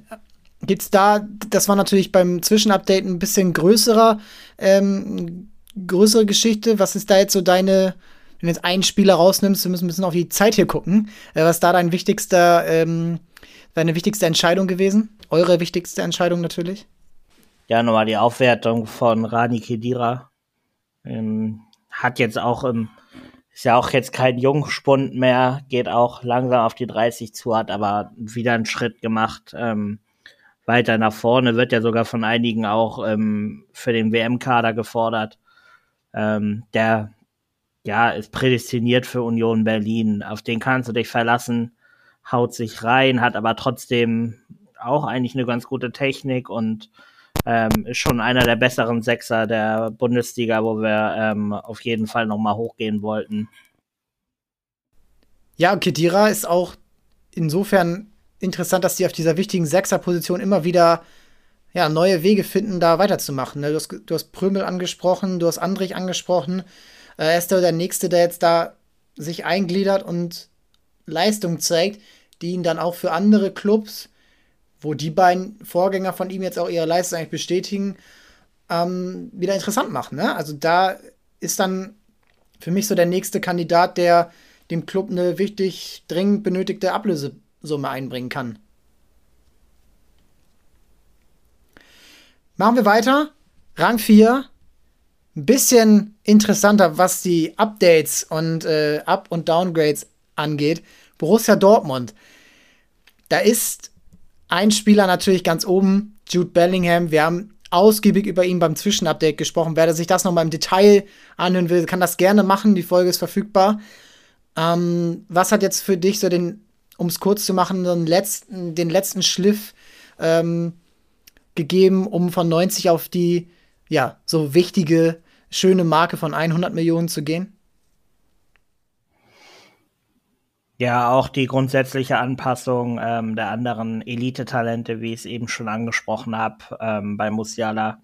Gibt's da, das war natürlich beim Zwischenupdate ein bisschen größerer, ähm, größere Geschichte. Was ist da jetzt so deine, wenn du jetzt einen Spieler rausnimmst, wir müssen ein bisschen auf die Zeit hier gucken. Äh, was da dein wichtigster, ähm, deine wichtigste Entscheidung gewesen? Eure wichtigste Entscheidung natürlich? Ja, nochmal die Aufwertung von Rani Kedira. Ähm, hat jetzt auch im, ist ja auch jetzt kein Jungspund mehr, geht auch langsam auf die 30 zu, hat aber wieder einen Schritt gemacht. Ähm, weiter nach vorne, wird ja sogar von einigen auch ähm, für den WM-Kader gefordert. Ähm, der ja ist prädestiniert für Union Berlin. Auf den kannst du dich verlassen, haut sich rein, hat aber trotzdem auch eigentlich eine ganz gute Technik und ähm, ist schon einer der besseren Sechser der Bundesliga, wo wir ähm, auf jeden Fall noch mal hochgehen wollten. Ja, Kedira ist auch insofern interessant, dass die auf dieser wichtigen Sechserposition immer wieder ja, neue Wege finden, da weiterzumachen. Ne? Du, hast, du hast Prömel angesprochen, du hast Andrich angesprochen. Äh, er ist der Nächste, der jetzt da sich eingliedert und Leistung zeigt, die ihn dann auch für andere Clubs, wo die beiden Vorgänger von ihm jetzt auch ihre Leistung eigentlich bestätigen, ähm, wieder interessant machen. Ne? Also da ist dann für mich so der nächste Kandidat, der dem Club eine wichtig, dringend benötigte Ablöse Summe einbringen kann. Machen wir weiter. Rang 4. Ein bisschen interessanter, was die Updates und äh, Up- und Downgrades angeht. Borussia Dortmund. Da ist ein Spieler natürlich ganz oben, Jude Bellingham. Wir haben ausgiebig über ihn beim Zwischenupdate gesprochen. Wer sich das nochmal im Detail anhören will, kann das gerne machen. Die Folge ist verfügbar. Ähm, was hat jetzt für dich so den um es kurz zu machen, den letzten, den letzten Schliff ähm, gegeben, um von 90 auf die, ja, so wichtige, schöne Marke von 100 Millionen zu gehen? Ja, auch die grundsätzliche Anpassung ähm, der anderen Elite-Talente, wie ich es eben schon angesprochen habe, ähm, bei Musiala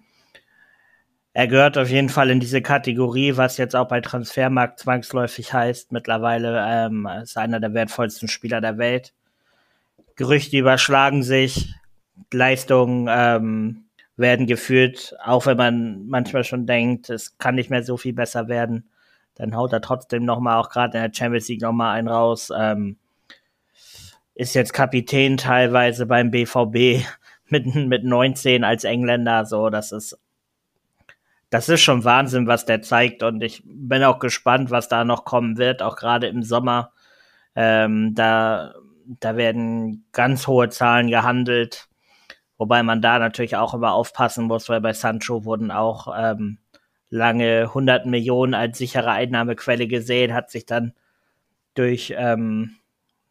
er gehört auf jeden Fall in diese Kategorie, was jetzt auch bei Transfermarkt zwangsläufig heißt. Mittlerweile ähm, ist einer der wertvollsten Spieler der Welt. Gerüchte überschlagen sich, Leistungen ähm, werden geführt, auch wenn man manchmal schon denkt, es kann nicht mehr so viel besser werden. Dann haut er trotzdem noch mal auch gerade in der Champions League noch mal einen raus. Ähm, ist jetzt Kapitän teilweise beim BVB mit, mit 19 als Engländer. So, das ist das ist schon Wahnsinn, was der zeigt. Und ich bin auch gespannt, was da noch kommen wird, auch gerade im Sommer. Ähm, da, da werden ganz hohe Zahlen gehandelt. Wobei man da natürlich auch immer aufpassen muss, weil bei Sancho wurden auch ähm, lange 100 Millionen als sichere Einnahmequelle gesehen, hat sich dann durch ähm,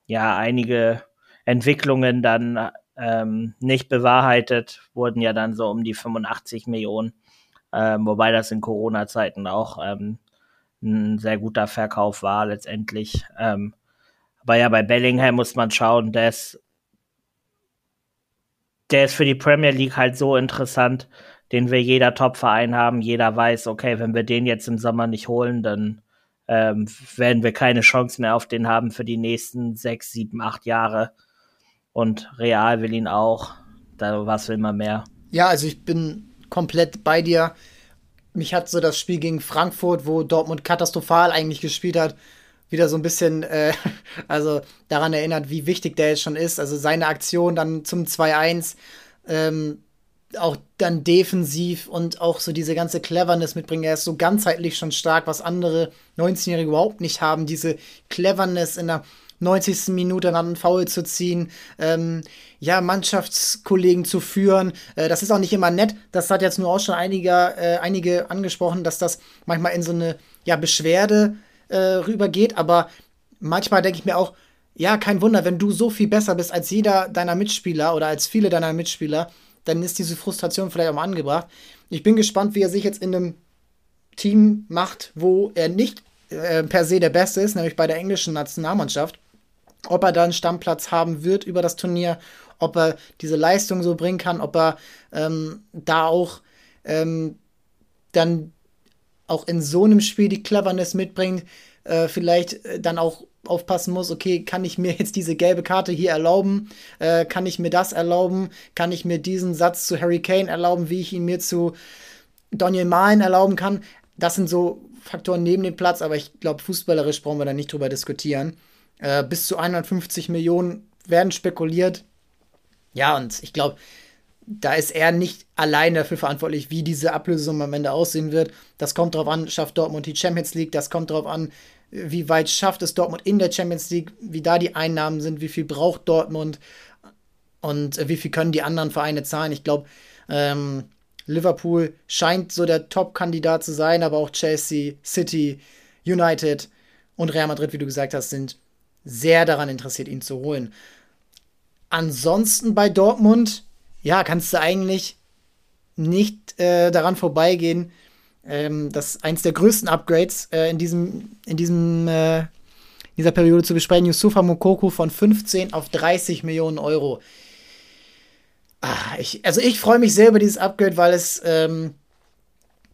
ja einige Entwicklungen dann ähm, nicht bewahrheitet, wurden ja dann so um die 85 Millionen ähm, wobei das in Corona-Zeiten auch ähm, ein sehr guter Verkauf war letztendlich. Ähm, aber ja, bei Bellingham muss man schauen, der ist, der ist für die Premier League halt so interessant, den wir jeder Top-Verein haben. Jeder weiß, okay, wenn wir den jetzt im Sommer nicht holen, dann ähm, werden wir keine Chance mehr auf den haben für die nächsten sechs, sieben, acht Jahre. Und Real will ihn auch. Da was will man mehr. Ja, also ich bin komplett bei dir. Mich hat so das Spiel gegen Frankfurt, wo Dortmund katastrophal eigentlich gespielt hat, wieder so ein bisschen, äh, also daran erinnert, wie wichtig der jetzt schon ist. Also seine Aktion dann zum 2-1, ähm, auch dann defensiv und auch so diese ganze Cleverness mitbringen. Er ist so ganzheitlich schon stark, was andere 19-Jährige überhaupt nicht haben. Diese Cleverness in der 90. Minute dann einen Foul zu ziehen, ähm, ja, Mannschaftskollegen zu führen. Äh, das ist auch nicht immer nett. Das hat jetzt nur auch schon einige, äh, einige angesprochen, dass das manchmal in so eine ja, Beschwerde äh, rübergeht. Aber manchmal denke ich mir auch, ja, kein Wunder, wenn du so viel besser bist als jeder deiner Mitspieler oder als viele deiner Mitspieler, dann ist diese Frustration vielleicht auch mal angebracht. Ich bin gespannt, wie er sich jetzt in einem Team macht, wo er nicht äh, per se der Beste ist, nämlich bei der englischen Nationalmannschaft. Ob er da einen Stammplatz haben wird über das Turnier, ob er diese Leistung so bringen kann, ob er ähm, da auch ähm, dann auch in so einem Spiel die Cleverness mitbringt, äh, vielleicht äh, dann auch aufpassen muss, okay, kann ich mir jetzt diese gelbe Karte hier erlauben? Äh, kann ich mir das erlauben? Kann ich mir diesen Satz zu Harry Kane erlauben, wie ich ihn mir zu Daniel Mahlen erlauben kann? Das sind so Faktoren neben dem Platz, aber ich glaube, fußballerisch brauchen wir da nicht drüber diskutieren. Äh, bis zu 150 Millionen werden spekuliert. Ja, und ich glaube, da ist er nicht allein dafür verantwortlich, wie diese Ablösesumme am Ende aussehen wird. Das kommt darauf an, schafft Dortmund die Champions League, das kommt darauf an, wie weit schafft es Dortmund in der Champions League, wie da die Einnahmen sind, wie viel braucht Dortmund und wie viel können die anderen Vereine zahlen. Ich glaube, ähm, Liverpool scheint so der Top-Kandidat zu sein, aber auch Chelsea, City, United und Real Madrid, wie du gesagt hast, sind sehr daran interessiert, ihn zu holen. Ansonsten bei Dortmund, ja, kannst du eigentlich nicht äh, daran vorbeigehen, ähm, das eins der größten Upgrades äh, in diesem, in diesem, äh, dieser Periode zu besprechen. Yusufa Mokoko von 15 auf 30 Millionen Euro. Ah, ich, also ich freue mich sehr über dieses Upgrade, weil es, ähm,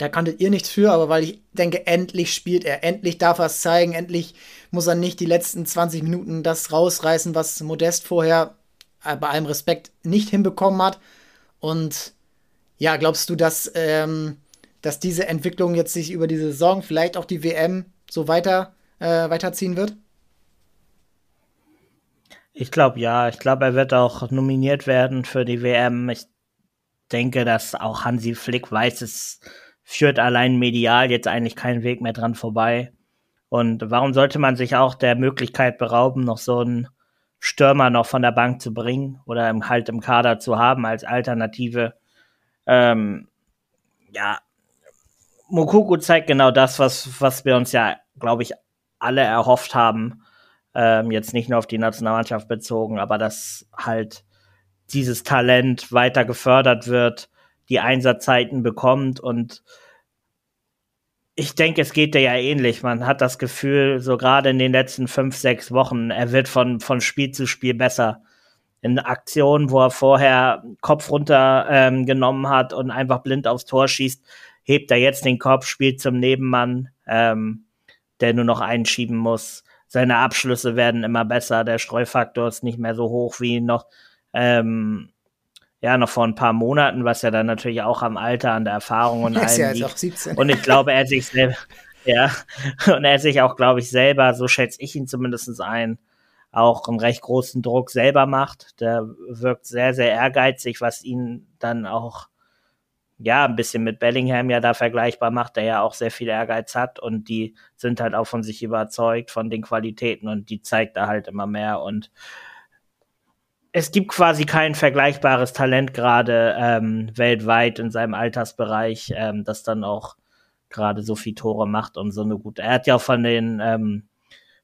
da kanntet ihr nichts für, aber weil ich denke, endlich spielt er, endlich darf er es zeigen, endlich muss er nicht die letzten 20 Minuten das rausreißen, was Modest vorher äh, bei allem Respekt nicht hinbekommen hat. Und ja, glaubst du, dass ähm, dass diese Entwicklung jetzt sich über die Saison, vielleicht auch die WM, so weiter äh, weiterziehen wird? Ich glaube ja. Ich glaube, er wird auch nominiert werden für die WM. Ich denke, dass auch Hansi Flick weiß, es führt allein medial jetzt eigentlich keinen Weg mehr dran vorbei. Und warum sollte man sich auch der Möglichkeit berauben, noch so einen Stürmer noch von der Bank zu bringen oder im, halt im Kader zu haben als Alternative? Ähm, ja, Mokoko zeigt genau das, was, was wir uns ja, glaube ich, alle erhofft haben. Ähm, jetzt nicht nur auf die Nationalmannschaft bezogen, aber dass halt dieses Talent weiter gefördert wird, die Einsatzzeiten bekommt und ich denke, es geht dir ja ähnlich. Man hat das Gefühl, so gerade in den letzten fünf, sechs Wochen, er wird von, von Spiel zu Spiel besser. In Aktionen, wo er vorher Kopf runter ähm, genommen hat und einfach blind aufs Tor schießt, hebt er jetzt den Kopf, spielt zum Nebenmann, ähm, der nur noch einschieben muss. Seine Abschlüsse werden immer besser, der Streufaktor ist nicht mehr so hoch wie noch, ähm, ja, noch vor ein paar Monaten, was ja dann natürlich auch am Alter, an der Erfahrung und allem ja liegt. 17. Und ich glaube, er sich selber, ja, und er sich auch, glaube ich, selber, so schätze ich ihn zumindest ein, auch einen recht großen Druck selber macht. Der wirkt sehr, sehr ehrgeizig, was ihn dann auch ja, ein bisschen mit Bellingham ja da vergleichbar macht, der ja auch sehr viel Ehrgeiz hat und die sind halt auch von sich überzeugt von den Qualitäten und die zeigt er halt immer mehr und es gibt quasi kein vergleichbares Talent gerade ähm, weltweit in seinem Altersbereich, ähm, das dann auch gerade so viel Tore macht und so eine gute. Er hat ja auch von den ähm,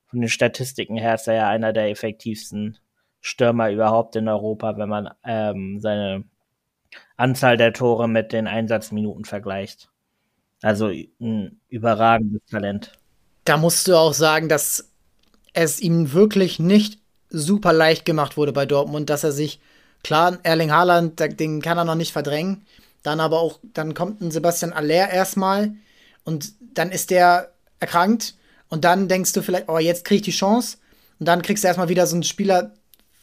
von den Statistiken her ist er ja einer der effektivsten Stürmer überhaupt in Europa, wenn man ähm, seine Anzahl der Tore mit den Einsatzminuten vergleicht. Also ein überragendes Talent. Da musst du auch sagen, dass es ihm wirklich nicht super leicht gemacht wurde bei Dortmund, dass er sich, klar, Erling Haaland, den kann er noch nicht verdrängen. Dann aber auch, dann kommt ein Sebastian Aller erstmal und dann ist der erkrankt und dann denkst du vielleicht, oh, jetzt krieg ich die Chance. Und dann kriegst du erstmal wieder so einen Spieler,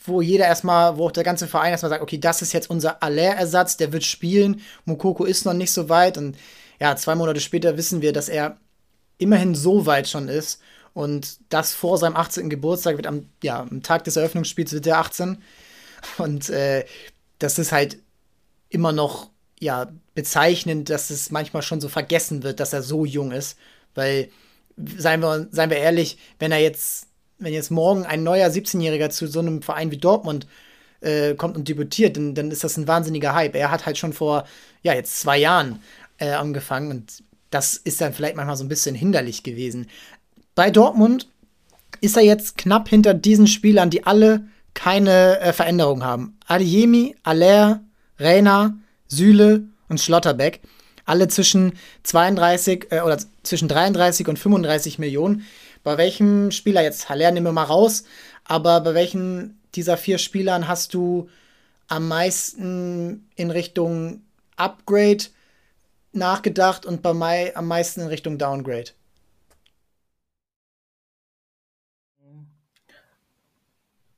wo jeder erstmal, wo auch der ganze Verein erstmal sagt, okay, das ist jetzt unser Aller-Ersatz, der wird spielen. Mukoko ist noch nicht so weit und ja, zwei Monate später wissen wir, dass er immerhin so weit schon ist und das vor seinem 18. Geburtstag wird am, ja, am Tag des Eröffnungsspiels wird er 18 und äh, das ist halt immer noch ja bezeichnend, dass es manchmal schon so vergessen wird, dass er so jung ist. Weil, seien wir, seien wir ehrlich, wenn er jetzt, wenn jetzt morgen ein neuer 17-Jähriger zu so einem Verein wie Dortmund äh, kommt und debütiert, dann, dann ist das ein wahnsinniger Hype. Er hat halt schon vor, ja, jetzt zwei Jahren äh, angefangen und das ist dann vielleicht manchmal so ein bisschen hinderlich gewesen. Bei Dortmund ist er jetzt knapp hinter diesen Spielern, die alle keine äh, Veränderung haben. Adiemi, Aller, Reina, Süle und Schlotterbeck. Alle zwischen 32 äh, oder zwischen 33 und 35 Millionen. Bei welchem Spieler jetzt, Haller nehmen wir mal raus, aber bei welchen dieser vier Spielern hast du am meisten in Richtung Upgrade nachgedacht und bei Mai am meisten in Richtung Downgrade?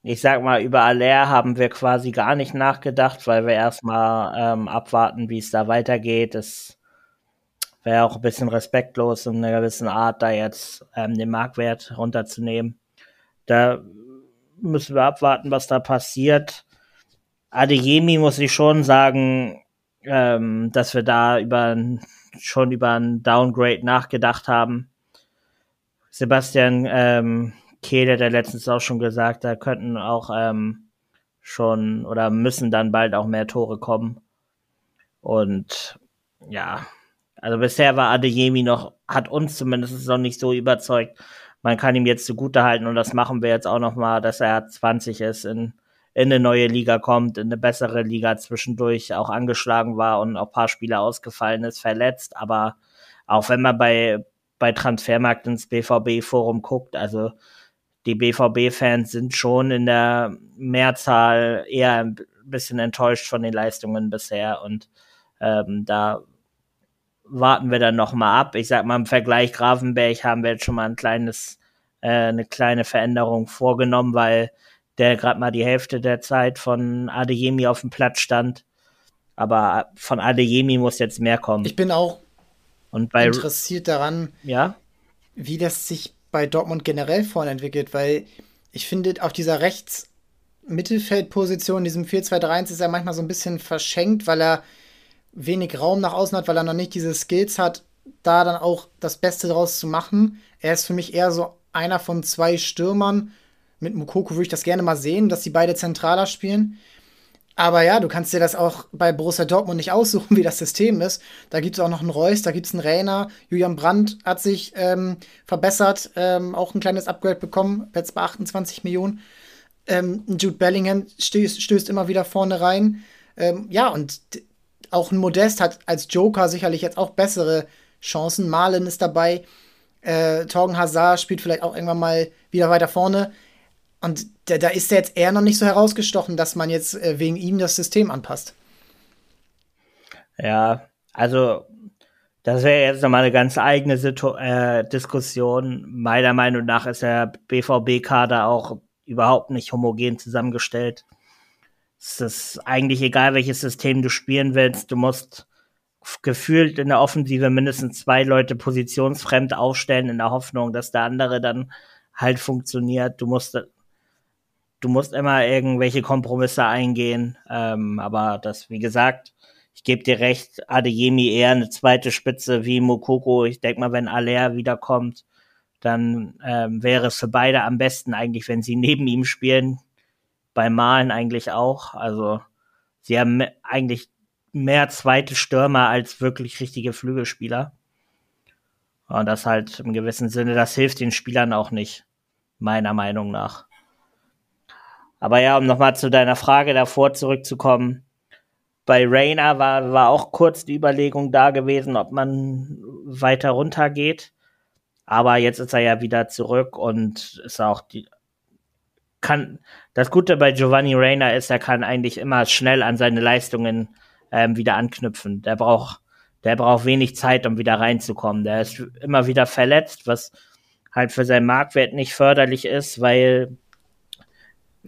Ich sag mal, über Aller haben wir quasi gar nicht nachgedacht, weil wir erstmal ähm, abwarten, wie es da weitergeht. Es wäre auch ein bisschen respektlos in einer gewissen Art, da jetzt ähm, den Marktwert runterzunehmen. Da müssen wir abwarten, was da passiert. Adeyemi muss ich schon sagen, ähm, dass wir da über schon über ein Downgrade nachgedacht haben. Sebastian ähm, Kehle ja letztens auch schon gesagt, da könnten auch ähm, schon oder müssen dann bald auch mehr Tore kommen. Und ja, also bisher war Adeyemi noch, hat uns zumindest noch nicht so überzeugt. Man kann ihm jetzt zugute halten und das machen wir jetzt auch noch mal, dass er 20 ist, in, in eine neue Liga kommt, in eine bessere Liga zwischendurch auch angeschlagen war und auch paar Spiele ausgefallen ist, verletzt. Aber auch wenn man bei, bei Transfermarkt ins BVB-Forum guckt, also die BVB-Fans sind schon in der Mehrzahl eher ein bisschen enttäuscht von den Leistungen bisher und ähm, da warten wir dann noch mal ab. Ich sag mal im Vergleich Grafenberg haben wir jetzt schon mal ein kleines äh, eine kleine Veränderung vorgenommen, weil der gerade mal die Hälfte der Zeit von Adeyemi auf dem Platz stand. Aber von Adeyemi muss jetzt mehr kommen. Ich bin auch interessiert daran, ja? wie das sich bei Dortmund generell vorne entwickelt, weil ich finde, auf dieser rechts Mittelfeldposition, diesem 4-2-3-1 ist er manchmal so ein bisschen verschenkt, weil er wenig Raum nach außen hat, weil er noch nicht diese Skills hat, da dann auch das Beste draus zu machen. Er ist für mich eher so einer von zwei Stürmern. Mit Mukoko würde ich das gerne mal sehen, dass die beide zentraler spielen. Aber ja, du kannst dir das auch bei Borussia Dortmund nicht aussuchen, wie das System ist. Da gibt es auch noch einen Reus, da gibt es einen Rainer. Julian Brandt hat sich ähm, verbessert, ähm, auch ein kleines Upgrade bekommen, jetzt bei 28 Millionen. Ähm, Jude Bellingham stößt, stößt, immer wieder vorne rein. Ähm, ja, und auch ein Modest hat als Joker sicherlich jetzt auch bessere Chancen. Malen ist dabei. Äh, Torgen Hazard spielt vielleicht auch irgendwann mal wieder weiter vorne. Und da, da ist er jetzt eher noch nicht so herausgestochen, dass man jetzt äh, wegen ihm das System anpasst. Ja, also das wäre jetzt nochmal eine ganz eigene Situ äh, Diskussion. Meiner Meinung nach ist der BVB-Kader auch überhaupt nicht homogen zusammengestellt. Es ist eigentlich egal, welches System du spielen willst. Du musst gefühlt in der Offensive mindestens zwei Leute positionsfremd aufstellen, in der Hoffnung, dass der andere dann halt funktioniert. Du musst du musst immer irgendwelche Kompromisse eingehen. Ähm, aber das, wie gesagt, ich gebe dir recht, Adeyemi eher eine zweite Spitze wie Mokoko. Ich denke mal, wenn Aller wiederkommt, dann ähm, wäre es für beide am besten eigentlich, wenn sie neben ihm spielen. Beim Malen eigentlich auch. Also sie haben eigentlich mehr zweite Stürmer als wirklich richtige Flügelspieler. Und das halt im gewissen Sinne, das hilft den Spielern auch nicht, meiner Meinung nach. Aber ja, um nochmal zu deiner Frage davor zurückzukommen. Bei Rainer war, war auch kurz die Überlegung da gewesen, ob man weiter runter geht. Aber jetzt ist er ja wieder zurück und ist auch die, kann, das Gute bei Giovanni Reina ist, er kann eigentlich immer schnell an seine Leistungen ähm, wieder anknüpfen. Der braucht, der braucht wenig Zeit, um wieder reinzukommen. Der ist immer wieder verletzt, was halt für seinen Marktwert nicht förderlich ist, weil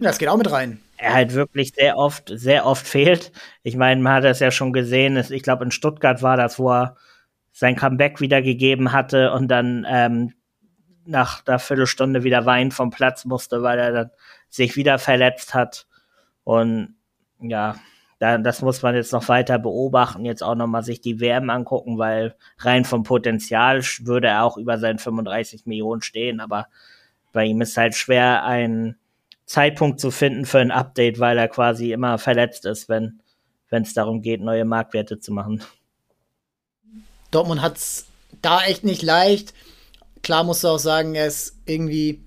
das geht auch mit rein. Er halt wirklich sehr oft, sehr oft fehlt. Ich meine, man hat das ja schon gesehen. Ich glaube, in Stuttgart war das, wo er sein Comeback wieder gegeben hatte und dann ähm, nach einer Viertelstunde wieder weinen vom Platz musste, weil er dann sich wieder verletzt hat. Und ja, da, das muss man jetzt noch weiter beobachten, jetzt auch nochmal sich die WM angucken, weil rein vom Potenzial würde er auch über seinen 35 Millionen stehen, aber bei ihm ist halt schwer, einen Zeitpunkt zu finden für ein Update, weil er quasi immer verletzt ist, wenn es darum geht, neue Marktwerte zu machen. Dortmund hat es da echt nicht leicht. Klar musst du auch sagen, er ist irgendwie,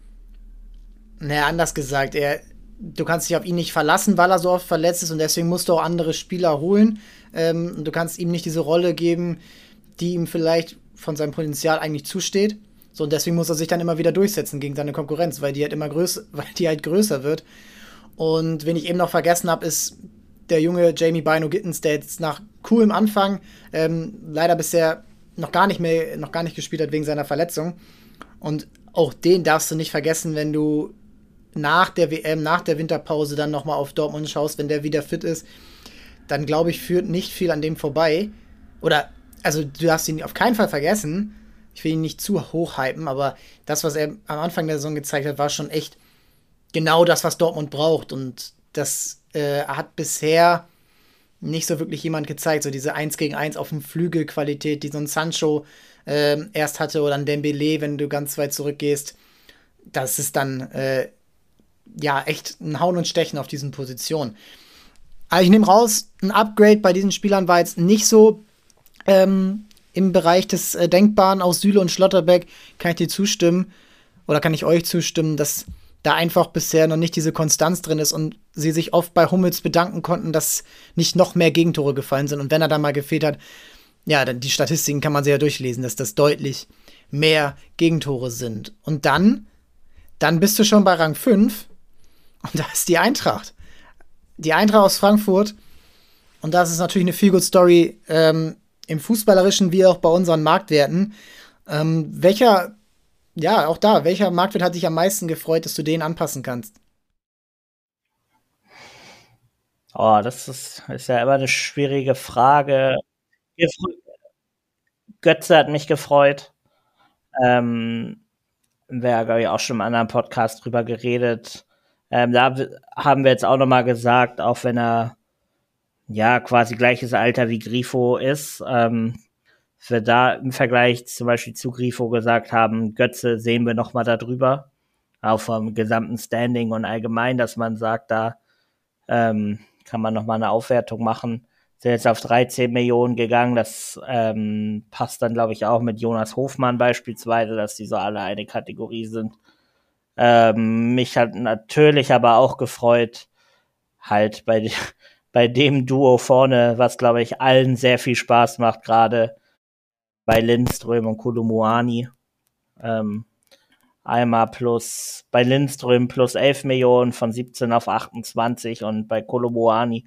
naja, anders gesagt, er, du kannst dich auf ihn nicht verlassen, weil er so oft verletzt ist und deswegen musst du auch andere Spieler holen. Ähm, du kannst ihm nicht diese Rolle geben, die ihm vielleicht von seinem Potenzial eigentlich zusteht. So, und deswegen muss er sich dann immer wieder durchsetzen gegen seine Konkurrenz, weil die halt immer größer, weil die halt größer wird. Und wen ich eben noch vergessen habe, ist der junge Jamie Bino Gittens, der jetzt nach coolem Anfang ähm, leider bisher noch gar nicht mehr, noch gar nicht gespielt hat wegen seiner Verletzung. Und auch den darfst du nicht vergessen, wenn du nach der WM, nach der Winterpause dann nochmal auf Dortmund schaust, wenn der wieder fit ist, dann glaube ich, führt nicht viel an dem vorbei. Oder, also du darfst ihn auf keinen Fall vergessen. Ich will ihn nicht zu hoch hypen, aber das, was er am Anfang der Saison gezeigt hat, war schon echt genau das, was Dortmund braucht. Und das äh, hat bisher nicht so wirklich jemand gezeigt. So diese 1 gegen 1 auf dem Flügel Qualität, die so ein Sancho äh, erst hatte oder ein Dembele, wenn du ganz weit zurückgehst. Das ist dann äh, ja echt ein Hauen und Stechen auf diesen Positionen. Aber ich nehme raus, ein Upgrade bei diesen Spielern war jetzt nicht so ähm, im Bereich des äh, Denkbaren. Aus Süle und Schlotterbeck kann ich dir zustimmen oder kann ich euch zustimmen, dass da einfach bisher noch nicht diese Konstanz drin ist und sie sich oft bei Hummels bedanken konnten, dass nicht noch mehr Gegentore gefallen sind. Und wenn er da mal gefehlt hat, ja, dann die Statistiken kann man sich ja durchlesen, dass das deutlich mehr Gegentore sind. Und dann, dann bist du schon bei Rang 5 und da ist die Eintracht. Die Eintracht aus Frankfurt. Und das ist natürlich eine Feel-Good-Story ähm, im Fußballerischen wie auch bei unseren Marktwerten. Ähm, welcher ja, auch da, welcher Marktwert hat dich am meisten gefreut, dass du den anpassen kannst? Oh, das ist, ist ja immer eine schwierige Frage. Götze hat mich gefreut. Ähm, wir glaube ich, auch schon im anderen Podcast drüber geredet. Ähm, da haben wir jetzt auch noch mal gesagt, auch wenn er ja quasi gleiches Alter wie Grifo ist, ähm, wir da im Vergleich zum Beispiel zu Grifo gesagt haben, Götze sehen wir noch mal darüber, auch vom gesamten Standing und allgemein, dass man sagt, da ähm, kann man noch mal eine Aufwertung machen. Sind jetzt auf 13 Millionen gegangen, das ähm, passt dann, glaube ich, auch mit Jonas Hofmann beispielsweise, dass die so alle eine Kategorie sind. Ähm, mich hat natürlich aber auch gefreut, halt bei, bei dem Duo vorne, was, glaube ich, allen sehr viel Spaß macht gerade, bei Lindström und Kolomuani. Ähm, einmal plus bei Lindström plus 11 Millionen von 17 auf 28 und bei Kolomuani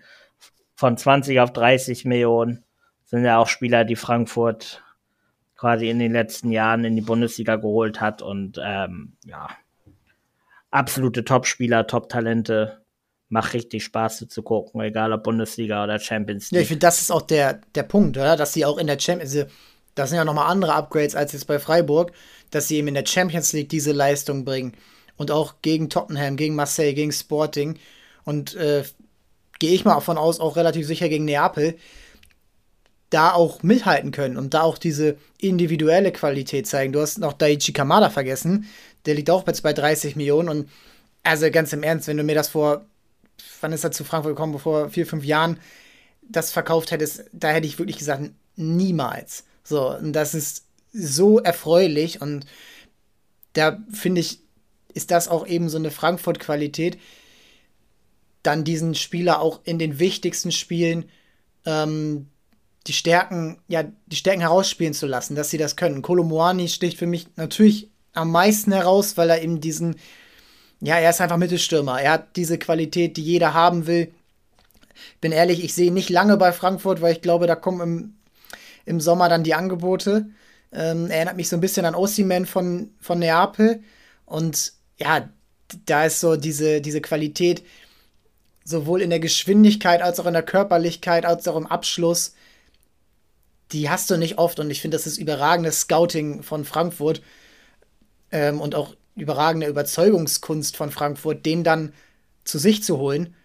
von 20 auf 30 Millionen sind ja auch Spieler, die Frankfurt quasi in den letzten Jahren in die Bundesliga geholt hat und ähm, ja, absolute Top-Spieler, Top-Talente. Macht richtig Spaß zu gucken, egal ob Bundesliga oder Champions League. Ja, ich finde, das ist auch der, der Punkt, oder? Dass sie auch in der Champions League, also das sind ja nochmal andere Upgrades als jetzt bei Freiburg, dass sie eben in der Champions League diese Leistung bringen. Und auch gegen Tottenham, gegen Marseille, gegen Sporting. Und äh, gehe ich mal davon aus, auch relativ sicher gegen Neapel, da auch mithalten können und da auch diese individuelle Qualität zeigen. Du hast noch Daichi Kamada vergessen, der liegt auch jetzt bei 30 Millionen. Und also ganz im Ernst, wenn du mir das vor, wann ist er zu Frankfurt gekommen, vor vier, fünf Jahren das verkauft hättest, da hätte ich wirklich gesagt, niemals. So, und das ist so erfreulich und da finde ich, ist das auch eben so eine Frankfurt-Qualität, dann diesen Spieler auch in den wichtigsten Spielen ähm, die Stärken, ja, die Stärken herausspielen zu lassen, dass sie das können. Kolomoani sticht für mich natürlich am meisten heraus, weil er eben diesen, ja, er ist einfach Mittelstürmer. Er hat diese Qualität, die jeder haben will. Bin ehrlich, ich sehe nicht lange bei Frankfurt, weil ich glaube, da kommen im im Sommer dann die Angebote. Ähm, erinnert mich so ein bisschen an Ossiman von, von Neapel. Und ja, da ist so diese, diese Qualität, sowohl in der Geschwindigkeit als auch in der Körperlichkeit, als auch im Abschluss. Die hast du nicht oft und ich finde, das ist überragendes Scouting von Frankfurt ähm, und auch überragende Überzeugungskunst von Frankfurt, den dann zu sich zu holen.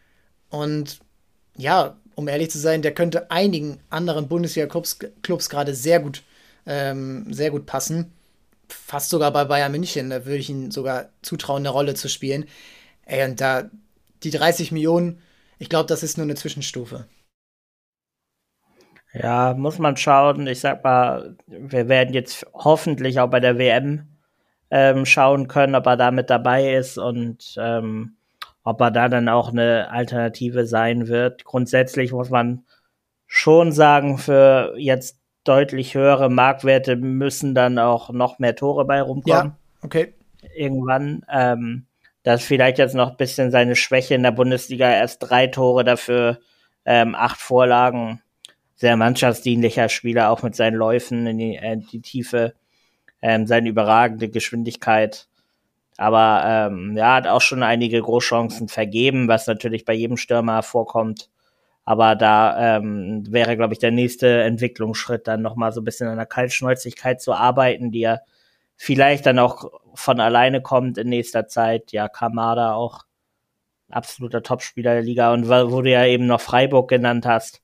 Und ja, um ehrlich zu sein, der könnte einigen anderen Bundesliga-Clubs Clubs gerade sehr gut, ähm, sehr gut passen. Fast sogar bei Bayern München, da würde ich ihm sogar zutrauen, eine Rolle zu spielen. Ey, und da die 30 Millionen, ich glaube, das ist nur eine Zwischenstufe. Ja, muss man schauen. Ich sag mal, wir werden jetzt hoffentlich auch bei der WM ähm, schauen können, ob er da mit dabei ist und ähm, ob er da dann auch eine Alternative sein wird. Grundsätzlich muss man schon sagen, für jetzt deutlich höhere Marktwerte müssen dann auch noch mehr Tore bei rumkommen. Ja, okay. Irgendwann. Ähm, das ist vielleicht jetzt noch ein bisschen seine Schwäche in der Bundesliga. Erst drei Tore dafür, ähm, acht Vorlagen. Sehr mannschaftsdienlicher Spieler, auch mit seinen Läufen in die, äh, die Tiefe, ähm, seine überragende Geschwindigkeit. Aber ähm, ja, hat auch schon einige Großchancen vergeben, was natürlich bei jedem Stürmer vorkommt. Aber da ähm, wäre, glaube ich, der nächste Entwicklungsschritt, dann nochmal so ein bisschen an der Kaltschnäuzigkeit zu arbeiten, die ja vielleicht dann auch von alleine kommt in nächster Zeit. Ja, Kamada auch absoluter Topspieler der Liga. Und wo du ja eben noch Freiburg genannt hast,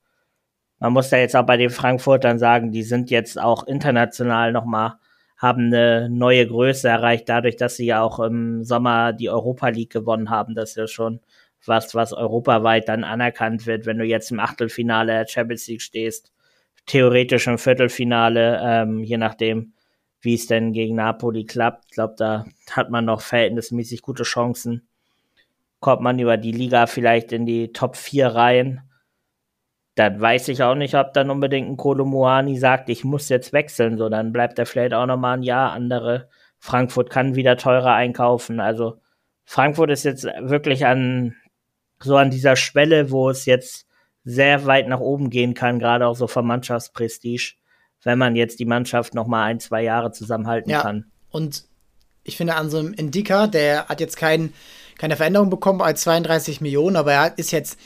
man muss ja jetzt auch bei den Frankfurtern sagen, die sind jetzt auch international nochmal haben eine neue Größe erreicht, dadurch, dass sie ja auch im Sommer die Europa League gewonnen haben. Das ist ja schon was, was europaweit dann anerkannt wird, wenn du jetzt im Achtelfinale der Champions League stehst, theoretisch im Viertelfinale, ähm, je nachdem, wie es denn gegen Napoli klappt. Ich glaube, da hat man noch verhältnismäßig gute Chancen. Kommt man über die Liga vielleicht in die Top 4 rein dann weiß ich auch nicht, ob dann unbedingt ein Kolomuani sagt, ich muss jetzt wechseln, so dann bleibt er vielleicht auch noch mal ein Jahr andere. Frankfurt kann wieder teurer einkaufen. Also Frankfurt ist jetzt wirklich an so an dieser Schwelle, wo es jetzt sehr weit nach oben gehen kann, gerade auch so vom Mannschaftsprestige, wenn man jetzt die Mannschaft noch mal ein, zwei Jahre zusammenhalten ja, kann. Und ich finde an so einem Indika, der hat jetzt kein, keine Veränderung bekommen als 32 Millionen, aber er ist jetzt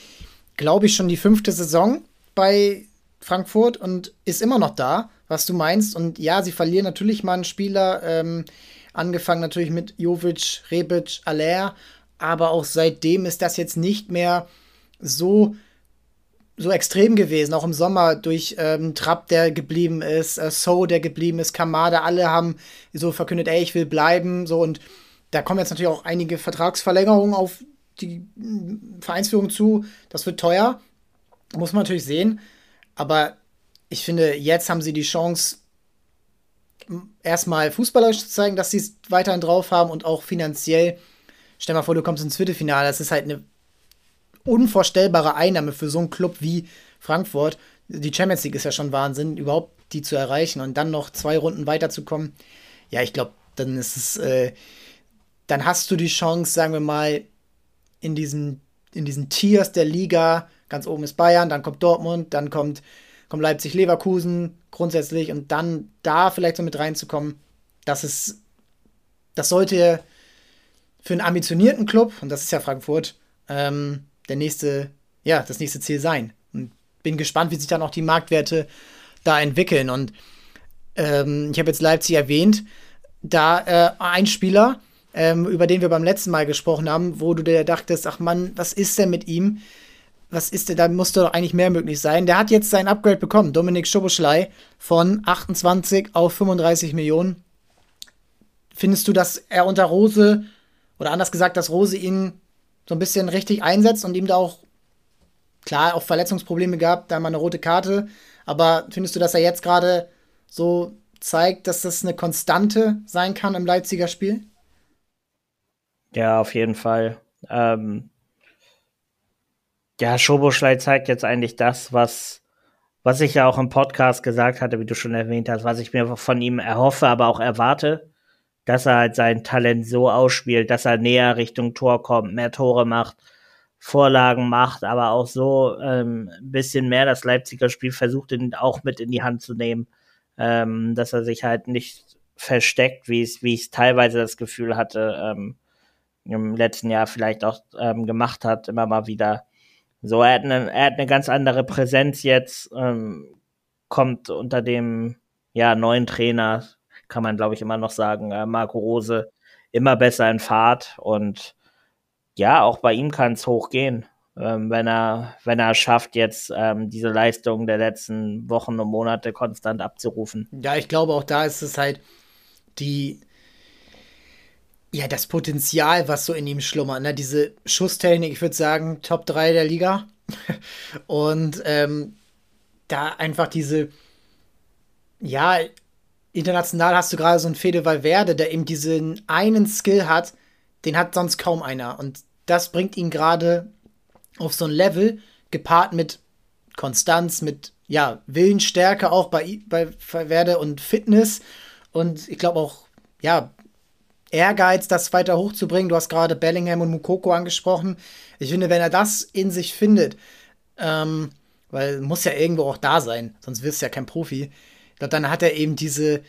glaube ich, schon die fünfte Saison bei Frankfurt und ist immer noch da, was du meinst. Und ja, sie verlieren natürlich mal einen Spieler, ähm, angefangen natürlich mit Jovic, Rebic, Aller, aber auch seitdem ist das jetzt nicht mehr so so extrem gewesen, auch im Sommer durch ähm, Trapp, der geblieben ist, äh, So, der geblieben ist, Kamada, alle haben so verkündet, ey, ich will bleiben, so. Und da kommen jetzt natürlich auch einige Vertragsverlängerungen auf die Vereinsführung zu. Das wird teuer. Muss man natürlich sehen. Aber ich finde, jetzt haben sie die Chance, erstmal fußballerisch zu zeigen, dass sie es weiterhin drauf haben und auch finanziell. Stell mal vor, du kommst ins Viertelfinale. Das ist halt eine unvorstellbare Einnahme für so einen Club wie Frankfurt. Die Champions League ist ja schon Wahnsinn, überhaupt die zu erreichen und dann noch zwei Runden weiterzukommen. Ja, ich glaube, dann ist es, äh, dann hast du die Chance, sagen wir mal, in diesen, in diesen Tiers der Liga. Ganz oben ist Bayern, dann kommt Dortmund, dann kommt, kommt Leipzig, Leverkusen grundsätzlich und dann da vielleicht so mit reinzukommen, das ist, das sollte für einen ambitionierten Club, und das ist ja Frankfurt, ähm, der nächste, ja, das nächste Ziel sein. Und bin gespannt, wie sich dann auch die Marktwerte da entwickeln. Und ähm, ich habe jetzt Leipzig erwähnt, da äh, ein Spieler, ähm, über den wir beim letzten Mal gesprochen haben, wo du dir dachtest, ach Mann, was ist denn mit ihm? Was ist denn, da musste doch eigentlich mehr möglich sein. Der hat jetzt sein Upgrade bekommen, Dominik Schoboschlei, von 28 auf 35 Millionen. Findest du, dass er unter Rose, oder anders gesagt, dass Rose ihn so ein bisschen richtig einsetzt und ihm da auch, klar, auch Verletzungsprobleme gab, da mal eine rote Karte, aber findest du, dass er jetzt gerade so zeigt, dass das eine Konstante sein kann im Leipziger Spiel? Ja, auf jeden Fall. Ähm, ja, Schoboschlei zeigt jetzt eigentlich das, was, was ich ja auch im Podcast gesagt hatte, wie du schon erwähnt hast, was ich mir von ihm erhoffe, aber auch erwarte, dass er halt sein Talent so ausspielt, dass er näher Richtung Tor kommt, mehr Tore macht, Vorlagen macht, aber auch so ähm, ein bisschen mehr das Leipziger Spiel versucht, ihn auch mit in die Hand zu nehmen, ähm, dass er sich halt nicht versteckt, wie es, ich teilweise das Gefühl hatte, ähm, im letzten Jahr vielleicht auch ähm, gemacht hat, immer mal wieder. So, er hat eine, er hat eine ganz andere Präsenz jetzt, ähm, kommt unter dem ja, neuen Trainer, kann man glaube ich immer noch sagen, äh, Marco Rose, immer besser in Fahrt und ja, auch bei ihm kann es hochgehen. ähm, wenn er, wenn er schafft, jetzt ähm, diese Leistung der letzten Wochen und Monate konstant abzurufen. Ja, ich glaube, auch da ist es halt die, ja, das Potenzial, was so in ihm schlummert. Ne? Diese Schusstechnik, ich würde sagen, Top 3 der Liga. und ähm, da einfach diese, ja, international hast du gerade so einen Fede Valverde, der eben diesen einen Skill hat, den hat sonst kaum einer. Und das bringt ihn gerade auf so ein Level, gepaart mit Konstanz, mit ja, Willensstärke auch bei, bei Valverde und Fitness. Und ich glaube auch, ja, Ehrgeiz, das weiter hochzubringen. Du hast gerade Bellingham und Mukoko angesprochen. Ich finde, wenn er das in sich findet, ähm, weil muss ja irgendwo auch da sein, sonst wirst du ja kein Profi. Dann hat er eben diese,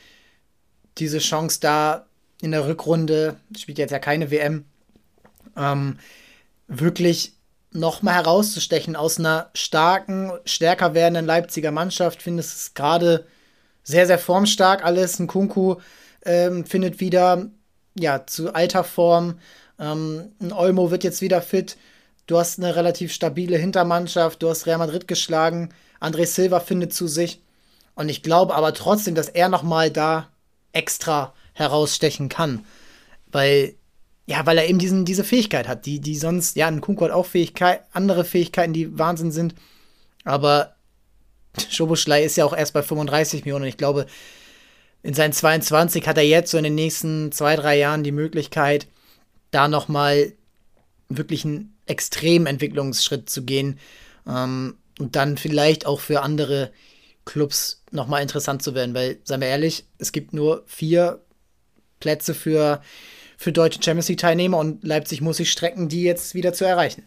diese Chance da in der Rückrunde, spielt jetzt ja keine WM, ähm, wirklich nochmal herauszustechen aus einer starken, stärker werdenden Leipziger Mannschaft. Finde es gerade sehr, sehr formstark alles. Ein Kunku ähm, findet wieder ja, zu alter Form. Ähm, ein Olmo wird jetzt wieder fit. Du hast eine relativ stabile Hintermannschaft. Du hast Real Madrid geschlagen. André Silva findet zu sich. Und ich glaube aber trotzdem, dass er nochmal da extra herausstechen kann. Weil, ja, weil er eben diesen, diese Fähigkeit hat, die, die sonst, ja, ein Kunku hat auch Fähigkeit, andere Fähigkeiten, die Wahnsinn sind. Aber Schoboschlei ist ja auch erst bei 35 Millionen. Und ich glaube, in seinen 22 hat er jetzt so in den nächsten zwei, drei Jahren die Möglichkeit, da nochmal wirklich einen extremen Entwicklungsschritt zu gehen ähm, und dann vielleicht auch für andere Clubs nochmal interessant zu werden, weil, seien wir ehrlich, es gibt nur vier Plätze für, für deutsche Champions League-Teilnehmer und Leipzig muss sich strecken, die jetzt wieder zu erreichen.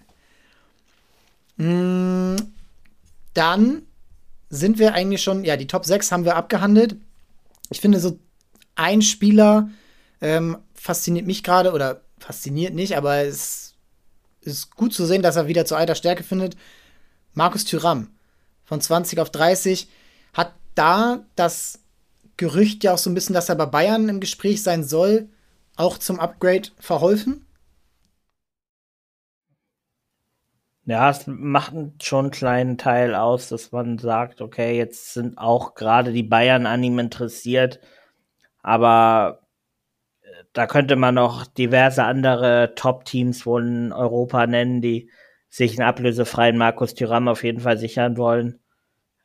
Mm, dann sind wir eigentlich schon, ja, die Top 6 haben wir abgehandelt ich finde, so ein Spieler ähm, fasziniert mich gerade oder fasziniert nicht, aber es ist gut zu sehen, dass er wieder zu alter Stärke findet. Markus Thüram von 20 auf 30 hat da das Gerücht ja auch so ein bisschen, dass er bei Bayern im Gespräch sein soll, auch zum Upgrade verholfen? Ja, es macht schon einen kleinen Teil aus, dass man sagt, okay, jetzt sind auch gerade die Bayern an ihm interessiert, aber äh, da könnte man noch diverse andere Top-Teams wohl in Europa nennen, die sich einen ablösefreien Markus Thuram auf jeden Fall sichern wollen.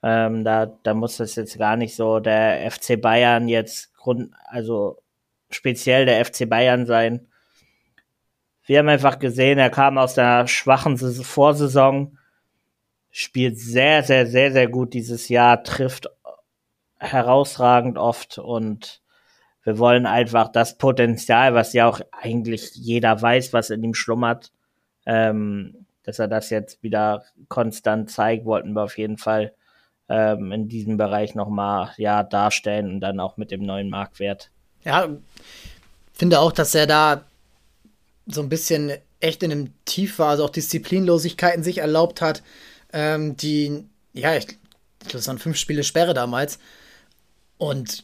Ähm, da, da muss das jetzt gar nicht so der FC Bayern jetzt Grund, also speziell der FC Bayern sein wir haben einfach gesehen, er kam aus der schwachen Vorsaison, spielt sehr, sehr, sehr, sehr gut dieses Jahr, trifft herausragend oft und wir wollen einfach das Potenzial, was ja auch eigentlich jeder weiß, was in ihm schlummert, ähm, dass er das jetzt wieder konstant zeigt, wollten wir auf jeden Fall ähm, in diesem Bereich nochmal ja, darstellen und dann auch mit dem neuen Marktwert. Ja, finde auch, dass er da so ein bisschen echt in einem Tief war, also auch Disziplinlosigkeiten sich erlaubt hat, ähm, die, ja, ich, das waren fünf Spiele Sperre damals. Und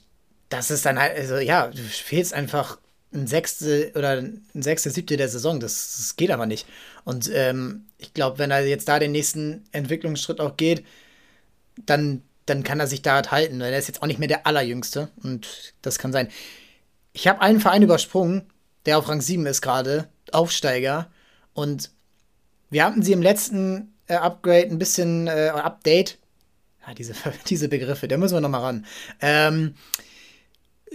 das ist dann halt, also ja, du fehlst einfach ein Sechste oder ein Sechste, Siebte der Saison. Das, das geht aber nicht. Und ähm, ich glaube, wenn er jetzt da den nächsten Entwicklungsschritt auch geht, dann, dann kann er sich da halt halten. Er ist jetzt auch nicht mehr der Allerjüngste. Und das kann sein. Ich habe einen Verein übersprungen, der auf Rang 7 ist gerade. Aufsteiger. Und wir hatten sie im letzten äh, Upgrade ein bisschen äh, Update. Ja, diese, diese Begriffe, da müssen wir nochmal ran. Ähm,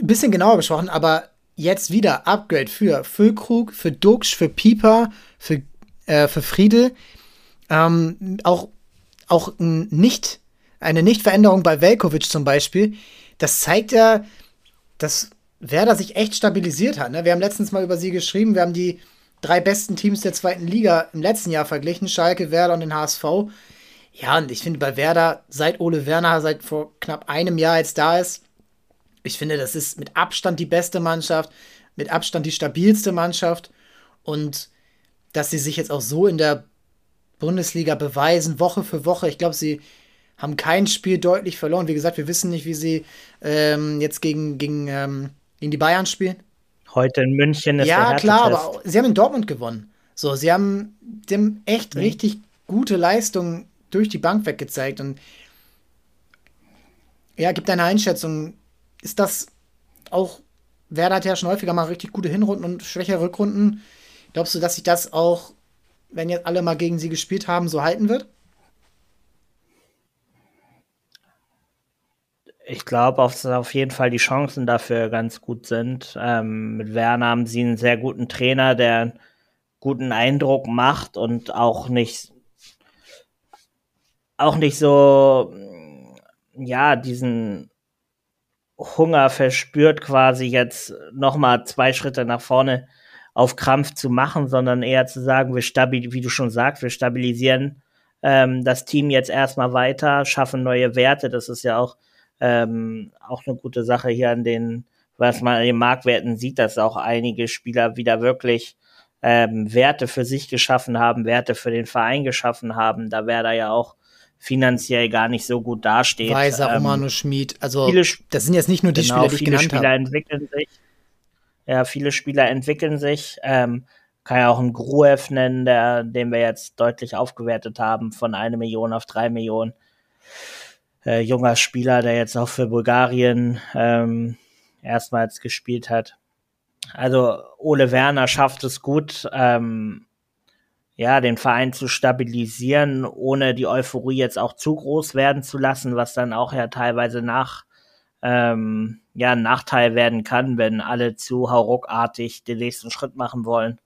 ein bisschen genauer besprochen, aber jetzt wieder Upgrade für Füllkrug, für Dux, für Pieper, für, äh, für Friedel. Ähm, auch auch nicht, eine Nichtveränderung bei Velkovic zum Beispiel. Das zeigt ja, dass Werder sich echt stabilisiert hat. Ne? Wir haben letztens mal über sie geschrieben, wir haben die drei besten Teams der zweiten Liga im letzten Jahr verglichen, Schalke, Werder und den HSV. Ja, und ich finde bei Werder, seit Ole Werner seit vor knapp einem Jahr jetzt da ist, ich finde, das ist mit Abstand die beste Mannschaft, mit Abstand die stabilste Mannschaft und dass sie sich jetzt auch so in der Bundesliga beweisen, Woche für Woche. Ich glaube, sie haben kein Spiel deutlich verloren. Wie gesagt, wir wissen nicht, wie sie ähm, jetzt gegen, gegen, ähm, gegen die Bayern spielen. Heute in München ist Ja, klar, aber sie haben in Dortmund gewonnen. So, sie haben, sie haben echt mhm. richtig gute Leistungen durch die Bank weggezeigt. Und ja, gib deine Einschätzung. Ist das auch, Werder hat ja schon häufiger mal richtig gute Hinrunden und schwächere Rückrunden. Glaubst du, dass sich das auch, wenn jetzt alle mal gegen sie gespielt haben, so halten wird? Ich glaube, dass auf jeden Fall die Chancen dafür ganz gut sind. Ähm, mit Werner haben sie einen sehr guten Trainer, der einen guten Eindruck macht und auch nicht auch nicht so ja diesen Hunger verspürt quasi jetzt noch mal zwei Schritte nach vorne auf Krampf zu machen, sondern eher zu sagen, wir stabil, wie du schon sagst, wir stabilisieren ähm, das Team jetzt erstmal weiter, schaffen neue Werte. Das ist ja auch ähm, auch eine gute Sache hier an den, was man an den Marktwerten sieht, dass auch einige Spieler wieder wirklich ähm, Werte für sich geschaffen haben, Werte für den Verein geschaffen haben. Da wäre da ja auch finanziell gar nicht so gut dasteht. Weiser, ähm, Romano Schmid, also viele, das sind jetzt nicht nur die genau, Spieler, die ich viele genannt Spieler habe. entwickeln sich. Ja, viele Spieler entwickeln sich. Ähm, kann ja auch einen Gruev nennen, der, den wir jetzt deutlich aufgewertet haben, von eine Million auf drei Millionen äh, junger Spieler, der jetzt auch für Bulgarien ähm, erstmals gespielt hat. Also Ole Werner schafft es gut, ähm, ja, den Verein zu stabilisieren, ohne die Euphorie jetzt auch zu groß werden zu lassen, was dann auch ja teilweise nach ähm, ja ein Nachteil werden kann, wenn alle zu hauruckartig den nächsten Schritt machen wollen.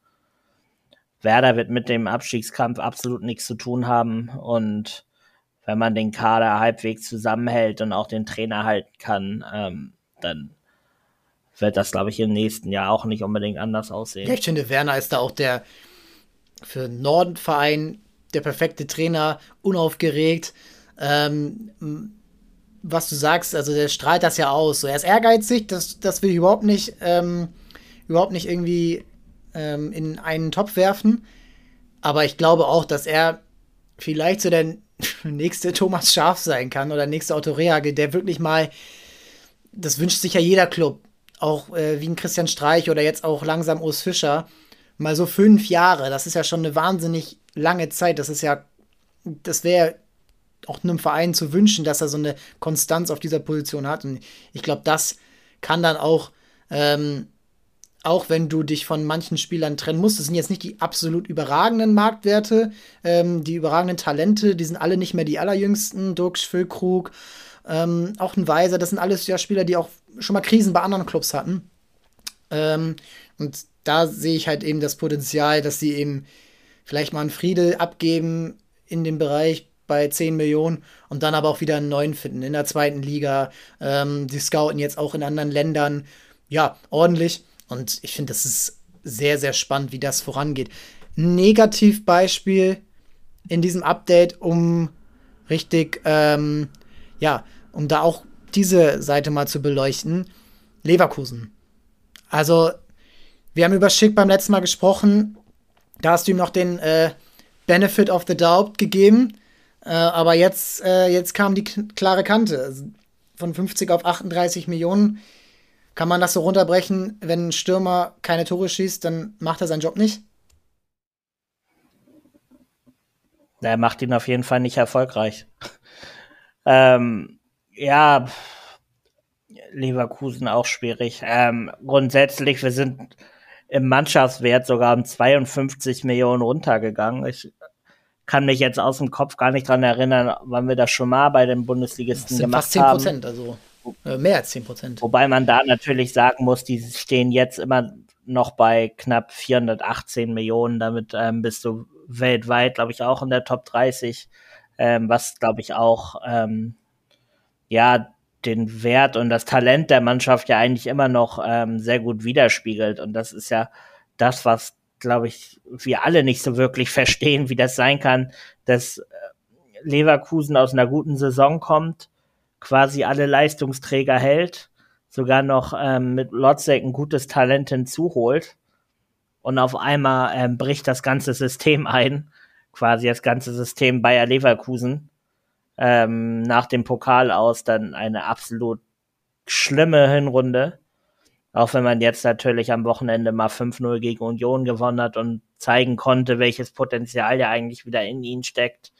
Werder wird mit dem Abstiegskampf absolut nichts zu tun haben und wenn man den Kader halbwegs zusammenhält und auch den Trainer halten kann, ähm, dann wird das, glaube ich, im nächsten Jahr auch nicht unbedingt anders aussehen. Ja, ich finde, Werner ist da auch der für Nordenverein der perfekte Trainer, unaufgeregt. Ähm, was du sagst, also der strahlt das ja aus. So, er ist ehrgeizig, das, das will ich überhaupt nicht, ähm, überhaupt nicht irgendwie ähm, in einen Topf werfen. Aber ich glaube auch, dass er vielleicht so der nächste Thomas Schaf sein kann oder nächste Otto Rehage, der wirklich mal, das wünscht sich ja jeder Club, auch äh, wie ein Christian Streich oder jetzt auch langsam Urs Fischer, mal so fünf Jahre, das ist ja schon eine wahnsinnig lange Zeit, das ist ja, das wäre auch einem Verein zu wünschen, dass er so eine Konstanz auf dieser Position hat. Und ich glaube, das kann dann auch ähm, auch wenn du dich von manchen Spielern trennen musst. Das sind jetzt nicht die absolut überragenden Marktwerte, ähm, die überragenden Talente, die sind alle nicht mehr die allerjüngsten. Dirk Füllkrug, ähm, auch ein Weiser, das sind alles ja Spieler, die auch schon mal Krisen bei anderen Clubs hatten. Ähm, und da sehe ich halt eben das Potenzial, dass sie eben vielleicht mal einen Friede abgeben in dem Bereich bei 10 Millionen und dann aber auch wieder einen neuen finden in der zweiten Liga. Ähm, die scouten jetzt auch in anderen Ländern. Ja, ordentlich. Und ich finde, das ist sehr, sehr spannend, wie das vorangeht. Negativbeispiel in diesem Update, um richtig, ähm, ja, um da auch diese Seite mal zu beleuchten. Leverkusen. Also, wir haben über Schick beim letzten Mal gesprochen. Da hast du ihm noch den äh, Benefit of the Doubt gegeben. Äh, aber jetzt, äh, jetzt kam die klare Kante. Also von 50 auf 38 Millionen. Kann man das so runterbrechen, wenn ein Stürmer keine Tore schießt, dann macht er seinen Job nicht? Er macht ihn auf jeden Fall nicht erfolgreich. ähm, ja, Leverkusen auch schwierig. Ähm, grundsätzlich, wir sind im Mannschaftswert sogar um 52 Millionen runtergegangen. Ich kann mich jetzt aus dem Kopf gar nicht dran erinnern, wann wir das schon mal bei den Bundesligisten das sind gemacht fast 10 Prozent, also mehr als 10 Prozent. Wobei man da natürlich sagen muss, die stehen jetzt immer noch bei knapp 418 Millionen. Damit ähm, bist du weltweit, glaube ich, auch in der Top 30, ähm, was, glaube ich, auch ähm, ja den Wert und das Talent der Mannschaft ja eigentlich immer noch ähm, sehr gut widerspiegelt. Und das ist ja das, was, glaube ich, wir alle nicht so wirklich verstehen, wie das sein kann, dass äh, Leverkusen aus einer guten Saison kommt quasi alle Leistungsträger hält, sogar noch ähm, mit Lotzek ein gutes Talent hinzuholt und auf einmal ähm, bricht das ganze System ein, quasi das ganze System Bayer Leverkusen ähm, nach dem Pokal aus dann eine absolut schlimme Hinrunde. Auch wenn man jetzt natürlich am Wochenende mal 5-0 gegen Union gewonnen hat und zeigen konnte, welches Potenzial ja eigentlich wieder in ihnen steckt.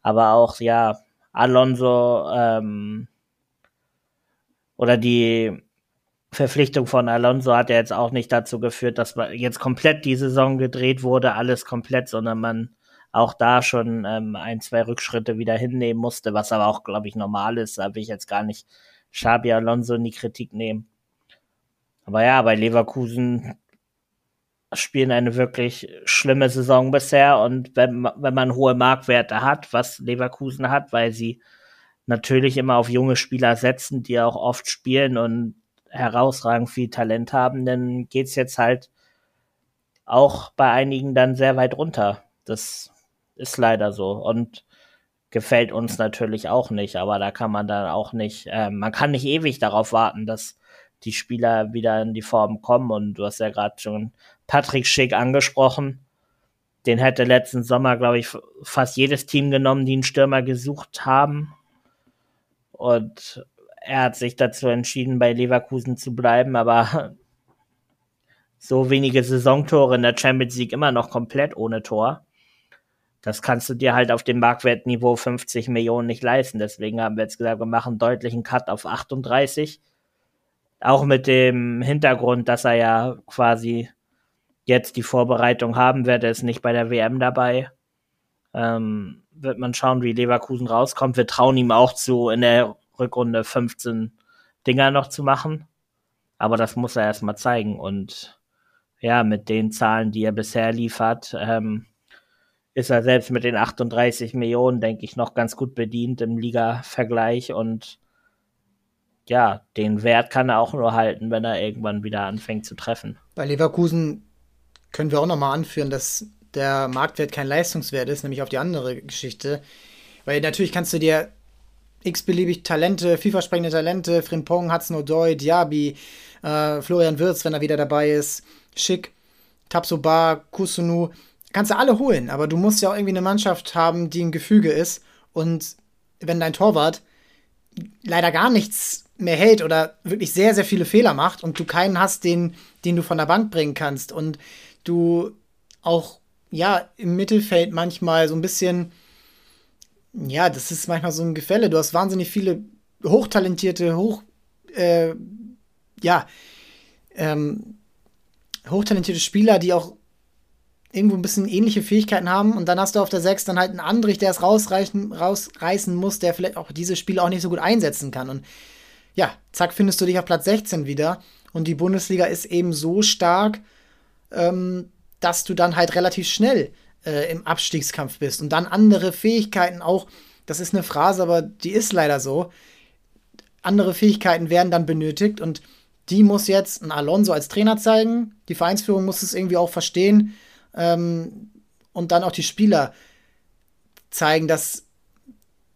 Aber auch, ja, Alonso ähm, oder die Verpflichtung von Alonso hat ja jetzt auch nicht dazu geführt, dass jetzt komplett die Saison gedreht wurde, alles komplett, sondern man auch da schon ähm, ein, zwei Rückschritte wieder hinnehmen musste, was aber auch, glaube ich, normal ist. Da will ich jetzt gar nicht Xabi Alonso in die Kritik nehmen. Aber ja, bei Leverkusen spielen eine wirklich schlimme Saison bisher und wenn, wenn man hohe Marktwerte hat, was Leverkusen hat, weil sie natürlich immer auf junge Spieler setzen, die auch oft spielen und herausragend viel Talent haben, dann geht's jetzt halt auch bei einigen dann sehr weit runter. Das ist leider so und gefällt uns natürlich auch nicht, aber da kann man dann auch nicht, äh, man kann nicht ewig darauf warten, dass die Spieler wieder in die Form kommen. Und du hast ja gerade schon Patrick Schick angesprochen. Den hätte letzten Sommer, glaube ich, fast jedes Team genommen, die einen Stürmer gesucht haben. Und er hat sich dazu entschieden, bei Leverkusen zu bleiben, aber so wenige Saisontore in der Champions League immer noch komplett ohne Tor. Das kannst du dir halt auf dem Marktwertniveau 50 Millionen nicht leisten. Deswegen haben wir jetzt gesagt, wir machen deutlichen Cut auf 38 auch mit dem Hintergrund, dass er ja quasi jetzt die Vorbereitung haben wird, er ist nicht bei der WM dabei. Ähm, wird man schauen, wie Leverkusen rauskommt. Wir trauen ihm auch zu, in der Rückrunde 15 Dinger noch zu machen. Aber das muss er erstmal zeigen. Und ja, mit den Zahlen, die er bisher liefert, ähm, ist er selbst mit den 38 Millionen, denke ich, noch ganz gut bedient im Liga-Vergleich. Und ja, den Wert kann er auch nur halten, wenn er irgendwann wieder anfängt zu treffen. Bei Leverkusen können wir auch nochmal anführen, dass der Marktwert kein Leistungswert ist, nämlich auf die andere Geschichte. Weil natürlich kannst du dir x-beliebig Talente, vielversprechende Talente, Frimpong, Hudson O'Doy, Diaby, äh, Florian Wirz, wenn er wieder dabei ist, Schick, Tapsoba, Kusunu, kannst du alle holen, aber du musst ja auch irgendwie eine Mannschaft haben, die ein Gefüge ist und wenn dein Torwart leider gar nichts mehr hält oder wirklich sehr, sehr viele Fehler macht und du keinen hast, den, den du von der Bank bringen kannst und du auch, ja, im Mittelfeld manchmal so ein bisschen, ja, das ist manchmal so ein Gefälle. Du hast wahnsinnig viele hochtalentierte, hoch, äh, ja, ähm, hochtalentierte Spieler, die auch irgendwo ein bisschen ähnliche Fähigkeiten haben und dann hast du auf der 6 dann halt einen Andrich, der es rausreißen, rausreißen muss, der vielleicht auch diese Spiele auch nicht so gut einsetzen kann und ja, zack, findest du dich auf Platz 16 wieder. Und die Bundesliga ist eben so stark, ähm, dass du dann halt relativ schnell äh, im Abstiegskampf bist und dann andere Fähigkeiten auch, das ist eine Phrase, aber die ist leider so, andere Fähigkeiten werden dann benötigt und die muss jetzt ein Alonso als Trainer zeigen, die Vereinsführung muss es irgendwie auch verstehen ähm, und dann auch die Spieler zeigen, dass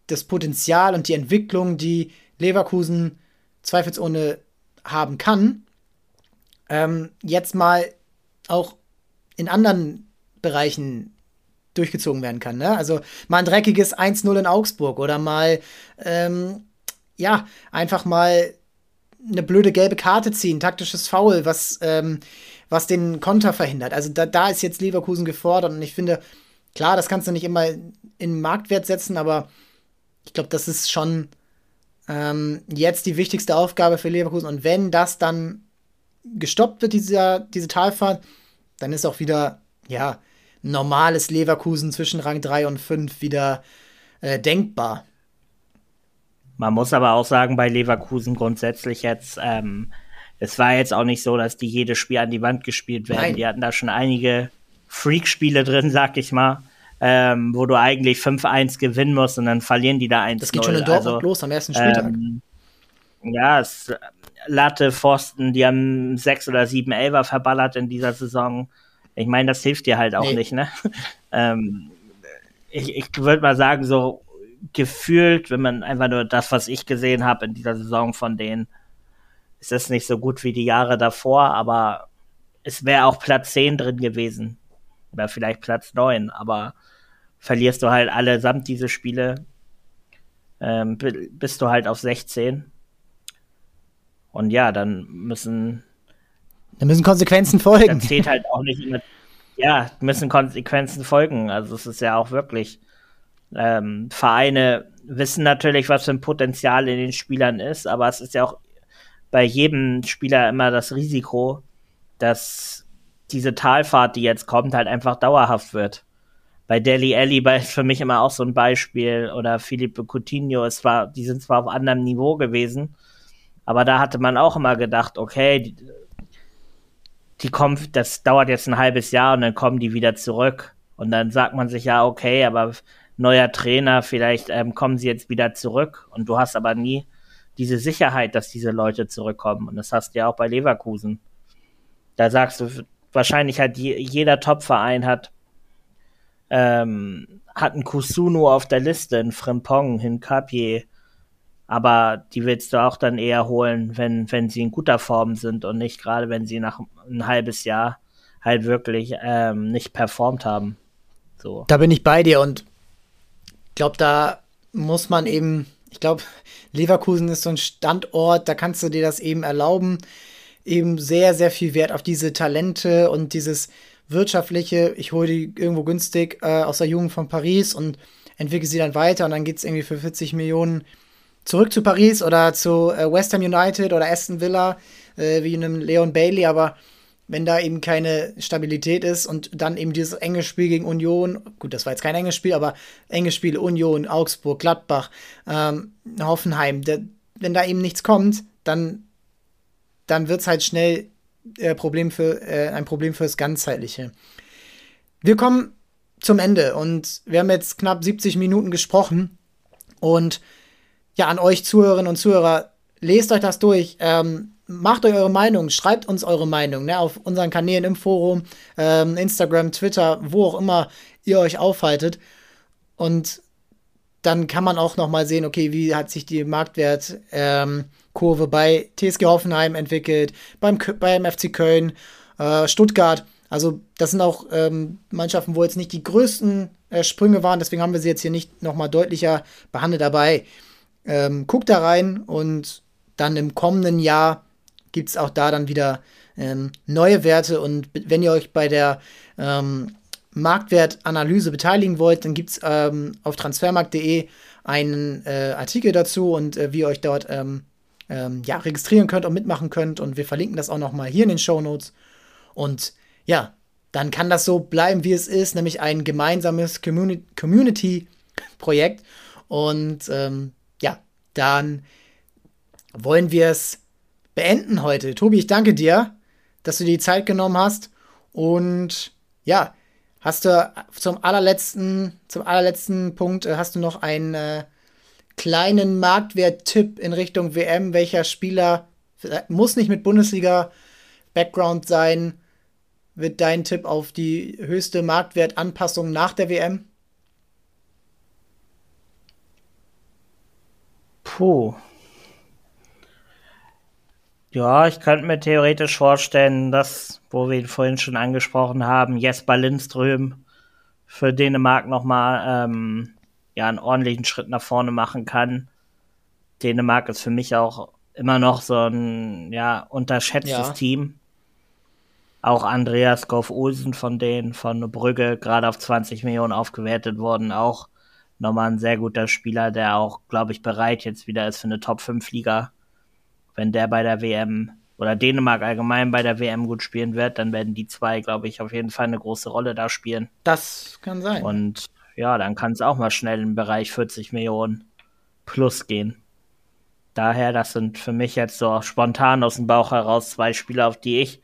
das Potenzial und die Entwicklung, die Leverkusen zweifelsohne haben kann, ähm, jetzt mal auch in anderen Bereichen durchgezogen werden kann. Ne? Also mal ein dreckiges 1-0 in Augsburg oder mal, ähm, ja, einfach mal eine blöde gelbe Karte ziehen, taktisches Foul, was, ähm, was den Konter verhindert. Also da, da ist jetzt Leverkusen gefordert und ich finde, klar, das kannst du nicht immer in Marktwert setzen, aber ich glaube, das ist schon ähm, jetzt die wichtigste Aufgabe für Leverkusen. Und wenn das dann gestoppt wird, dieser, diese Talfahrt, dann ist auch wieder, ja, normales Leverkusen zwischen Rang 3 und 5 wieder äh, denkbar. Man muss aber auch sagen, bei Leverkusen grundsätzlich jetzt, ähm, es war jetzt auch nicht so, dass die jedes Spiel an die Wand gespielt werden. Nein. Die hatten da schon einige Freak-Spiele drin, sag ich mal ähm, wo du eigentlich 5-1 gewinnen musst und dann verlieren die da 1 Das geht schon in Dortmund also, los am ersten Spieltag. Ähm, ja, es, Latte, Pfosten, die haben 6 oder 7 Elfer verballert in dieser Saison. Ich meine, das hilft dir halt auch nee. nicht, ne? ähm, ich ich würde mal sagen, so gefühlt, wenn man einfach nur das, was ich gesehen habe in dieser Saison von denen, ist es nicht so gut wie die Jahre davor, aber es wäre auch Platz 10 drin gewesen. Oder vielleicht Platz 9, aber verlierst du halt allesamt diese Spiele, ähm, bist du halt auf 16. Und ja, dann müssen Da müssen Konsequenzen folgen. Da zählt halt auch nicht immer. Ja, müssen Konsequenzen folgen. Also es ist ja auch wirklich. Ähm, Vereine wissen natürlich, was für ein Potenzial in den Spielern ist, aber es ist ja auch bei jedem Spieler immer das Risiko, dass diese Talfahrt, die jetzt kommt, halt einfach dauerhaft wird. Bei Deli Alli ist für mich immer auch so ein Beispiel oder Felipe Coutinho, es war, die sind zwar auf anderem Niveau gewesen, aber da hatte man auch immer gedacht, okay, die, die kommen, das dauert jetzt ein halbes Jahr und dann kommen die wieder zurück. Und dann sagt man sich ja, okay, aber neuer Trainer, vielleicht ähm, kommen sie jetzt wieder zurück. Und du hast aber nie diese Sicherheit, dass diese Leute zurückkommen. Und das hast du ja auch bei Leverkusen. Da sagst du, wahrscheinlich hat je, jeder Top-Verein hat, ähm, hat einen Kusunu auf der Liste, einen Frimpong, einen Capier. Aber die willst du auch dann eher holen, wenn, wenn sie in guter Form sind und nicht gerade, wenn sie nach ein halbes Jahr halt wirklich ähm, nicht performt haben. So. Da bin ich bei dir und glaube, da muss man eben, ich glaube, Leverkusen ist so ein Standort, da kannst du dir das eben erlauben, eben sehr, sehr viel Wert auf diese Talente und dieses wirtschaftliche, ich hole die irgendwo günstig äh, aus der Jugend von Paris und entwickle sie dann weiter und dann geht es irgendwie für 40 Millionen zurück zu Paris oder zu äh, West Ham United oder Aston Villa, äh, wie einem Leon Bailey, aber wenn da eben keine Stabilität ist und dann eben dieses enge Spiel gegen Union, gut, das war jetzt kein enges Spiel, aber enge Spiele Union, Augsburg, Gladbach, ähm, Hoffenheim, der, wenn da eben nichts kommt, dann, dann wird es halt schnell äh, Problem für, äh, ein Problem fürs Ganzheitliche. Wir kommen zum Ende und wir haben jetzt knapp 70 Minuten gesprochen und ja, an euch Zuhörerinnen und Zuhörer, lest euch das durch. Ähm, macht euch eure Meinung, schreibt uns eure Meinung ne, auf unseren Kanälen im Forum, ähm, Instagram, Twitter, wo auch immer ihr euch aufhaltet. Und dann kann man auch noch mal sehen, okay, wie hat sich die Marktwertkurve ähm, bei TSG Hoffenheim entwickelt, beim, beim FC Köln, äh, Stuttgart. Also das sind auch ähm, Mannschaften, wo jetzt nicht die größten äh, Sprünge waren. Deswegen haben wir sie jetzt hier nicht noch mal deutlicher behandelt dabei. Ähm, guckt da rein und dann im kommenden Jahr gibt es auch da dann wieder ähm, neue Werte. Und wenn ihr euch bei der ähm, Marktwertanalyse beteiligen wollt, dann gibt es ähm, auf transfermarkt.de einen äh, Artikel dazu und äh, wie ihr euch dort ähm, ähm, ja, registrieren könnt und mitmachen könnt. Und wir verlinken das auch nochmal hier in den Show Notes. Und ja, dann kann das so bleiben, wie es ist, nämlich ein gemeinsames Community-Projekt. Und ähm, ja, dann wollen wir es beenden heute. Tobi, ich danke dir, dass du die Zeit genommen hast. Und ja, hast du zum allerletzten, zum allerletzten Punkt, äh, hast du noch einen äh, kleinen Marktwert-Tipp in Richtung WM, welcher Spieler muss nicht mit Bundesliga-Background sein, wird dein Tipp auf die höchste Marktwertanpassung nach der WM? Puh. Ja, ich könnte mir theoretisch vorstellen, dass, wo wir ihn vorhin schon angesprochen haben, Jesper Lindström für Dänemark nochmal ähm, ja, einen ordentlichen Schritt nach vorne machen kann. Dänemark ist für mich auch immer noch so ein ja, unterschätztes ja. Team. Auch Andreas Goff Olsen von denen, von Brügge, gerade auf 20 Millionen aufgewertet worden, auch nochmal ein sehr guter Spieler, der auch, glaube ich, bereit jetzt wieder ist für eine Top-5-Liga wenn der bei der WM oder Dänemark allgemein bei der WM gut spielen wird, dann werden die zwei, glaube ich, auf jeden Fall eine große Rolle da spielen. Das kann sein. Und ja, dann kann es auch mal schnell im Bereich 40 Millionen plus gehen. Daher, das sind für mich jetzt so spontan aus dem Bauch heraus zwei Spieler, auf die ich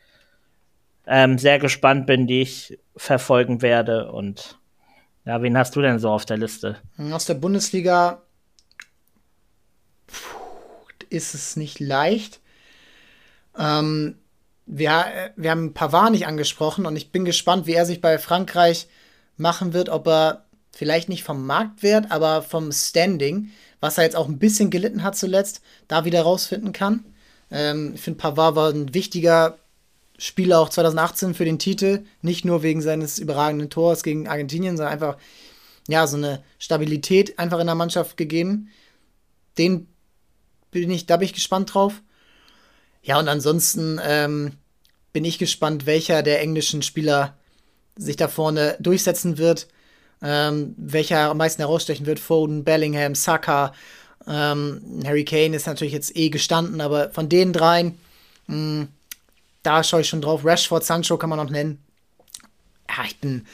ähm, sehr gespannt bin, die ich verfolgen werde. Und ja, wen hast du denn so auf der Liste? Aus der Bundesliga ist es nicht leicht. Ähm, wir, wir haben Pavard nicht angesprochen und ich bin gespannt, wie er sich bei Frankreich machen wird, ob er vielleicht nicht vom Marktwert, aber vom Standing, was er jetzt auch ein bisschen gelitten hat zuletzt, da wieder rausfinden kann. Ähm, ich finde, Pavard war ein wichtiger Spieler auch 2018 für den Titel, nicht nur wegen seines überragenden Tors gegen Argentinien, sondern einfach ja so eine Stabilität einfach in der Mannschaft gegeben. Den bin ich, da bin ich gespannt drauf. Ja, und ansonsten ähm, bin ich gespannt, welcher der englischen Spieler sich da vorne durchsetzen wird. Ähm, welcher am meisten herausstechen wird. Foden, Bellingham, Saka. Ähm, Harry Kane ist natürlich jetzt eh gestanden, aber von den dreien, mh, hm, da schaue ich schon drauf. Rashford, Sancho kann man noch nennen. Ja, ich bin.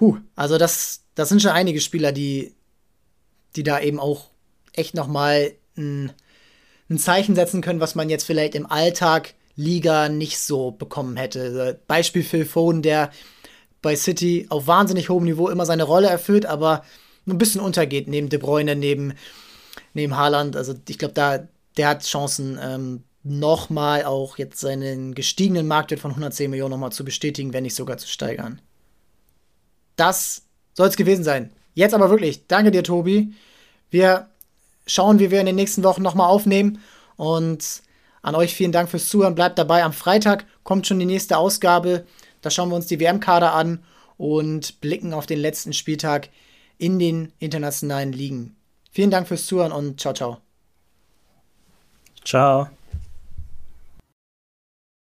Huh, also das, das sind schon einige Spieler, die, die da eben auch echt nochmal ein, ein Zeichen setzen können, was man jetzt vielleicht im Alltag Liga nicht so bekommen hätte. Beispiel Phil Foden, der bei City auf wahnsinnig hohem Niveau immer seine Rolle erfüllt, aber ein bisschen untergeht neben De Bruyne, neben, neben Haaland. Also ich glaube, da der hat Chancen, ähm, nochmal auch jetzt seinen gestiegenen Marktwert von 110 Millionen nochmal zu bestätigen, wenn nicht sogar zu steigern. Das soll es gewesen sein. Jetzt aber wirklich, danke dir, Tobi. Wir schauen, wie wir in den nächsten Wochen nochmal aufnehmen. Und an euch vielen Dank fürs Zuhören. Bleibt dabei. Am Freitag kommt schon die nächste Ausgabe. Da schauen wir uns die WM-Kader an und blicken auf den letzten Spieltag in den internationalen Ligen. Vielen Dank fürs Zuhören und ciao, ciao. Ciao.